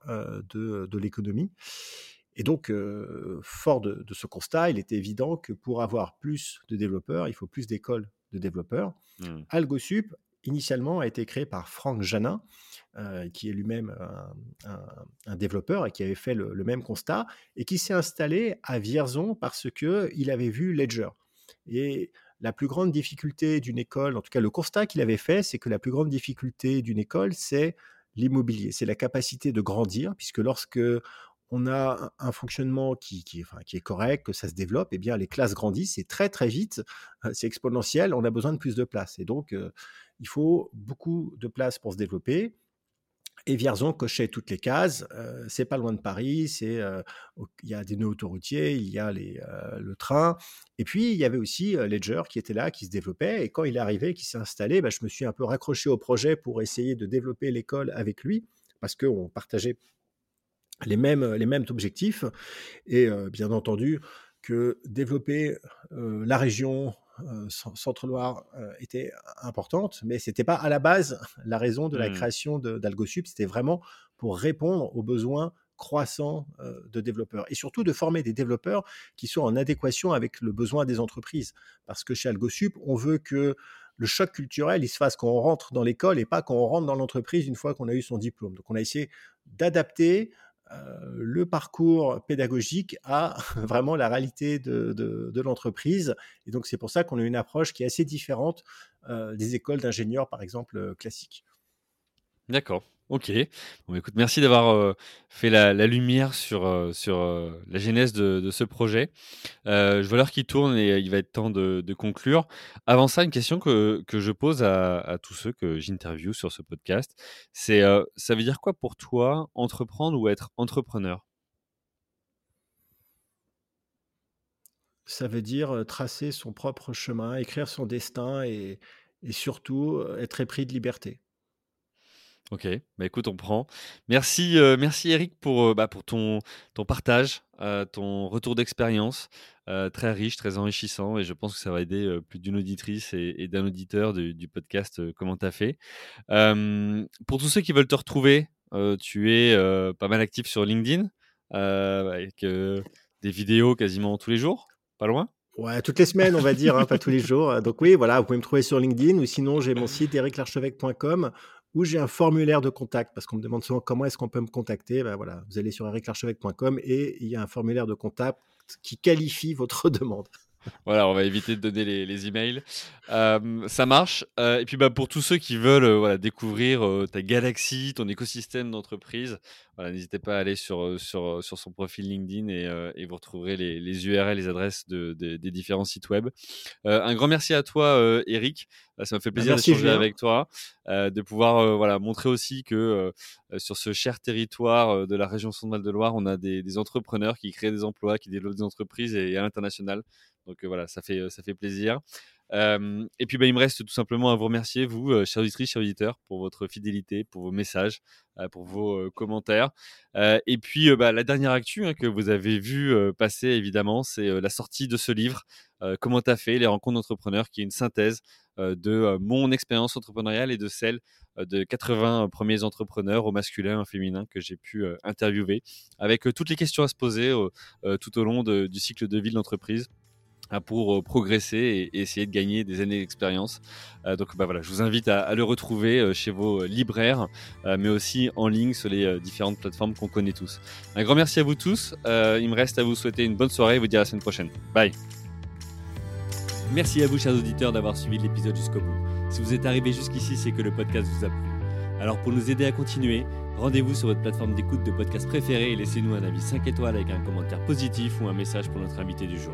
de, l'économie. Et donc, fort de, ce constat, il était évident que pour avoir plus de développeurs, il faut plus d'écoles de développeurs. Mmh. AlgoSup initialement a été créé par Franck Janin, qui est lui-même un, développeur et qui avait fait le, même constat, et qui s'est installé à Vierzon parce qu'il avait vu Ledger. Et la plus grande difficulté d'une école, en tout cas le constat qu'il avait fait, c'est que la plus grande difficulté d'une école, c'est l'immobilier, c'est la capacité de grandir, puisque lorsque on a un fonctionnement qui, est correct, que ça se développe, et eh bien les classes grandissent et très très vite, euh, c'est exponentiel, on a besoin de plus de place. Et donc, euh, il faut beaucoup de place pour se développer. Et Vierzon cochait toutes les cases. Euh, c'est pas loin de Paris. C'est il y a des nœuds autoroutiers, il y a le train. Et puis il y avait aussi Ledger qui était là, qui se développait. Et quand il est arrivé, qui s'est installé, bah, je me suis un peu raccroché au projet pour essayer de développer l'école avec lui parce qu'on partageait les mêmes, les mêmes objectifs. Et bien entendu, que développer la région Centre-Loire était importante, mais ce n'était pas à la base la raison de la mmh. création d'AlgoSup, c'était vraiment pour répondre aux besoins croissants de développeurs et surtout de former des développeurs qui soient en adéquation avec le besoin des entreprises. Parce que chez AlgoSup, on veut que le choc culturel, il se fasse quand on rentre dans l'école et pas quand on rentre dans l'entreprise une fois qu'on a eu son diplôme. Donc on a essayé d'adapter euh, le parcours pédagogique à vraiment la réalité de, l'entreprise. Et donc, c'est pour ça qu'on a une approche qui est assez différente euh, des écoles d'ingénieurs, par exemple, euh, classiques. D'accord. Ok. Bon, écoute, merci d'avoir euh, fait la, lumière sur, euh, sur euh, la genèse de, ce projet. je vois l'heure qui tourne et il va être temps de, conclure. Avant ça, une question que, je pose à, tous ceux que j'interviewe sur ce podcast, c'est ça veut dire quoi pour toi entreprendre ou être entrepreneur? Ça veut dire tracer son propre chemin, écrire son destin et, et surtout être épris de liberté. Ok, bah écoute, on prend. Merci, euh, merci Eric pour, euh, bah, pour ton, ton partage, euh, ton retour d'expérience, très riche, très enrichissant, et je pense que ça va aider plus d'une auditrice et, d'un auditeur du, podcast Comment t'as fait. pour tous ceux qui veulent te retrouver, tu es pas mal actif sur LinkedIn, avec des vidéos quasiment tous les jours, pas loin Ouais, toutes les semaines, on va dire, hein, pas tous les jours. Donc oui, voilà, vous pouvez me trouver sur LinkedIn ou sinon j'ai mon site ericlarchevêque.com où j'ai un formulaire de contact, parce qu'on me demande souvent comment est-ce qu'on peut me contacter. Ben voilà, vous allez sur ericlarchevêque.com et il y a un formulaire de contact qui qualifie votre demande. Voilà, on va éviter de donner les, les emails. Euh, ça marche. Euh, et puis bah, pour tous ceux qui veulent euh, voilà, découvrir ta galaxie, ton écosystème d'entreprise, voilà, n'hésitez pas à aller sur, sur, sur son profil LinkedIn et, et vous retrouverez les, les, URL, les adresses de, des différents sites web. un grand merci à toi, Eric. Ça m'a fait plaisir d'échanger avec toi, de pouvoir voilà, montrer aussi que sur ce cher territoire de la région centrale de Loire, on a des, des, entrepreneurs qui créent des emplois, qui développent des entreprises et, et à l'international. Donc voilà, ça fait, ça fait plaisir. et puis, bah, il me reste tout simplement à vous remercier, vous, chers auditrices, chers auditeurs, pour votre fidélité, pour vos messages, pour vos commentaires. et puis, bah, la dernière actu hein, que vous avez vu passer, évidemment, c'est la sortie de ce livre, Comment t'as fait, les rencontres d'entrepreneurs, qui est une synthèse de mon expérience entrepreneuriale et de celle de 80 premiers entrepreneurs au masculin et au féminin que j'ai pu interviewer, avec toutes les questions à se poser tout au long du cycle de vie de l'entreprise pour euh, progresser et, essayer de gagner des années d'expérience. Euh, donc bah voilà, je vous invite à, le retrouver euh, chez vos libraires, mais aussi en ligne sur les différentes plateformes qu'on connaît tous. Un grand merci à vous tous. il me reste à vous souhaiter une bonne soirée et vous dire à la semaine prochaine. Bye. Merci à vous, chers auditeurs, d'avoir suivi l'épisode jusqu'au bout. Si vous êtes arrivé jusqu'ici, c'est que le podcast vous a plu. Alors pour nous aider à continuer, rendez-vous sur votre plateforme d'écoute de podcast préférée et laissez-nous un avis 5 étoiles avec un commentaire positif ou un message pour notre invité du jour.